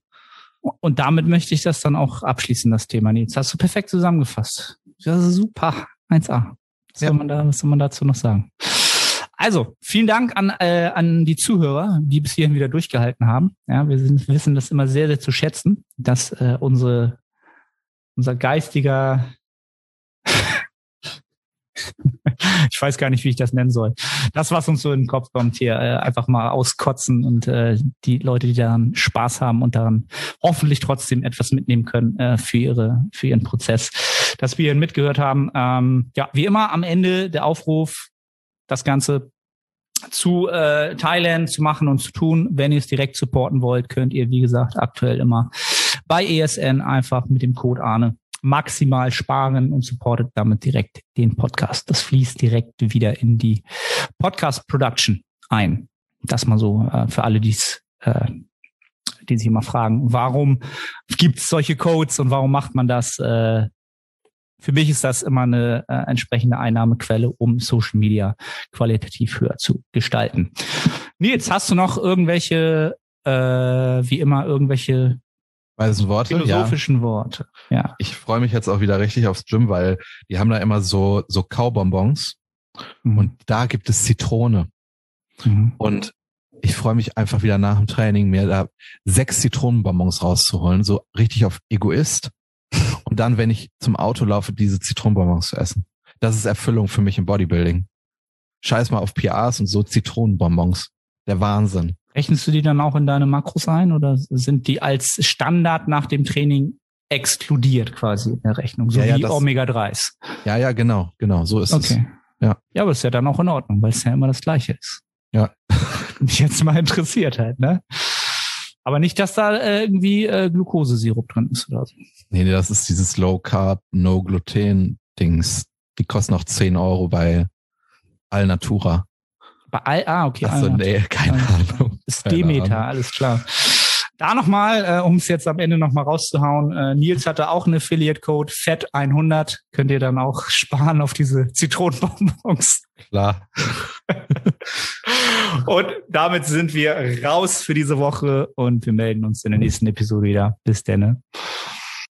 Speaker 1: Und damit möchte ich das dann auch abschließen, das Thema, Nils. Hast du perfekt zusammengefasst. Das ist super. 1A. Was, ja. soll man da, was soll man dazu noch sagen? Also, vielen Dank an, äh, an die Zuhörer, die bis hierhin wieder durchgehalten haben. Ja, wir sind, wissen das immer sehr, sehr zu schätzen, dass äh, unsere, unser geistiger ich weiß gar nicht, wie ich das nennen soll. Das, was uns so in den Kopf kommt hier, äh, einfach mal auskotzen und äh, die Leute, die daran Spaß haben und daran hoffentlich trotzdem etwas mitnehmen können äh, für ihre, für ihren Prozess, dass wir ihn mitgehört haben. Ähm, ja, wie immer am Ende der Aufruf, das Ganze zu äh, teilen, zu machen und zu tun. Wenn ihr es direkt supporten wollt, könnt ihr, wie gesagt, aktuell immer bei ESN einfach mit dem Code Arne maximal sparen und supportet damit direkt den Podcast. Das fließt direkt wieder in die Podcast-Production ein. Das mal so äh, für alle, die's, äh, die sich immer fragen, warum gibt es solche Codes und warum macht man das? Äh, für mich ist das immer eine äh, entsprechende Einnahmequelle, um Social Media qualitativ höher zu gestalten. Nils, hast du noch irgendwelche, äh, wie immer, irgendwelche
Speaker 2: Weisen Worte.
Speaker 1: Philosophischen ja. Worte. Ja.
Speaker 2: Ich freue mich jetzt auch wieder richtig aufs Gym, weil die haben da immer so, so Kaubonbons. Mhm. Und da gibt es Zitrone. Mhm. Und ich freue mich einfach wieder nach dem Training, mir da sechs Zitronenbonbons rauszuholen, so richtig auf Egoist. Und dann, wenn ich zum Auto laufe, diese Zitronenbonbons zu essen. Das ist Erfüllung für mich im Bodybuilding. Scheiß mal auf PRs und so Zitronenbonbons. Der Wahnsinn.
Speaker 1: Rechnest du die dann auch in deine Makros ein oder sind die als Standard nach dem Training exkludiert quasi in der Rechnung, so ja, wie Omega-3s?
Speaker 2: Ja, ja, genau, genau, so ist okay. es.
Speaker 1: Ja. ja, aber ist ja dann auch in Ordnung, weil es ja immer das Gleiche ist.
Speaker 2: Ja.
Speaker 1: Mich jetzt mal interessiert halt, ne? Aber nicht, dass da äh, irgendwie äh, Glukosesirup drin ist oder so.
Speaker 2: Nee, nee, das ist dieses Low Carb, No Gluten Dings. Die kosten auch 10 Euro bei Alnatura.
Speaker 1: Bei Al ah, okay.
Speaker 2: Achso, nee, keine Ahnung.
Speaker 1: Ist Demeter, alles klar. Da nochmal, äh, um es jetzt am Ende nochmal rauszuhauen, äh, Nils hatte auch einen Affiliate-Code FET100. Könnt ihr dann auch sparen auf diese Zitronenbonbons.
Speaker 2: Klar.
Speaker 1: und damit sind wir raus für diese Woche und wir melden uns in der nächsten Episode wieder. Bis dann.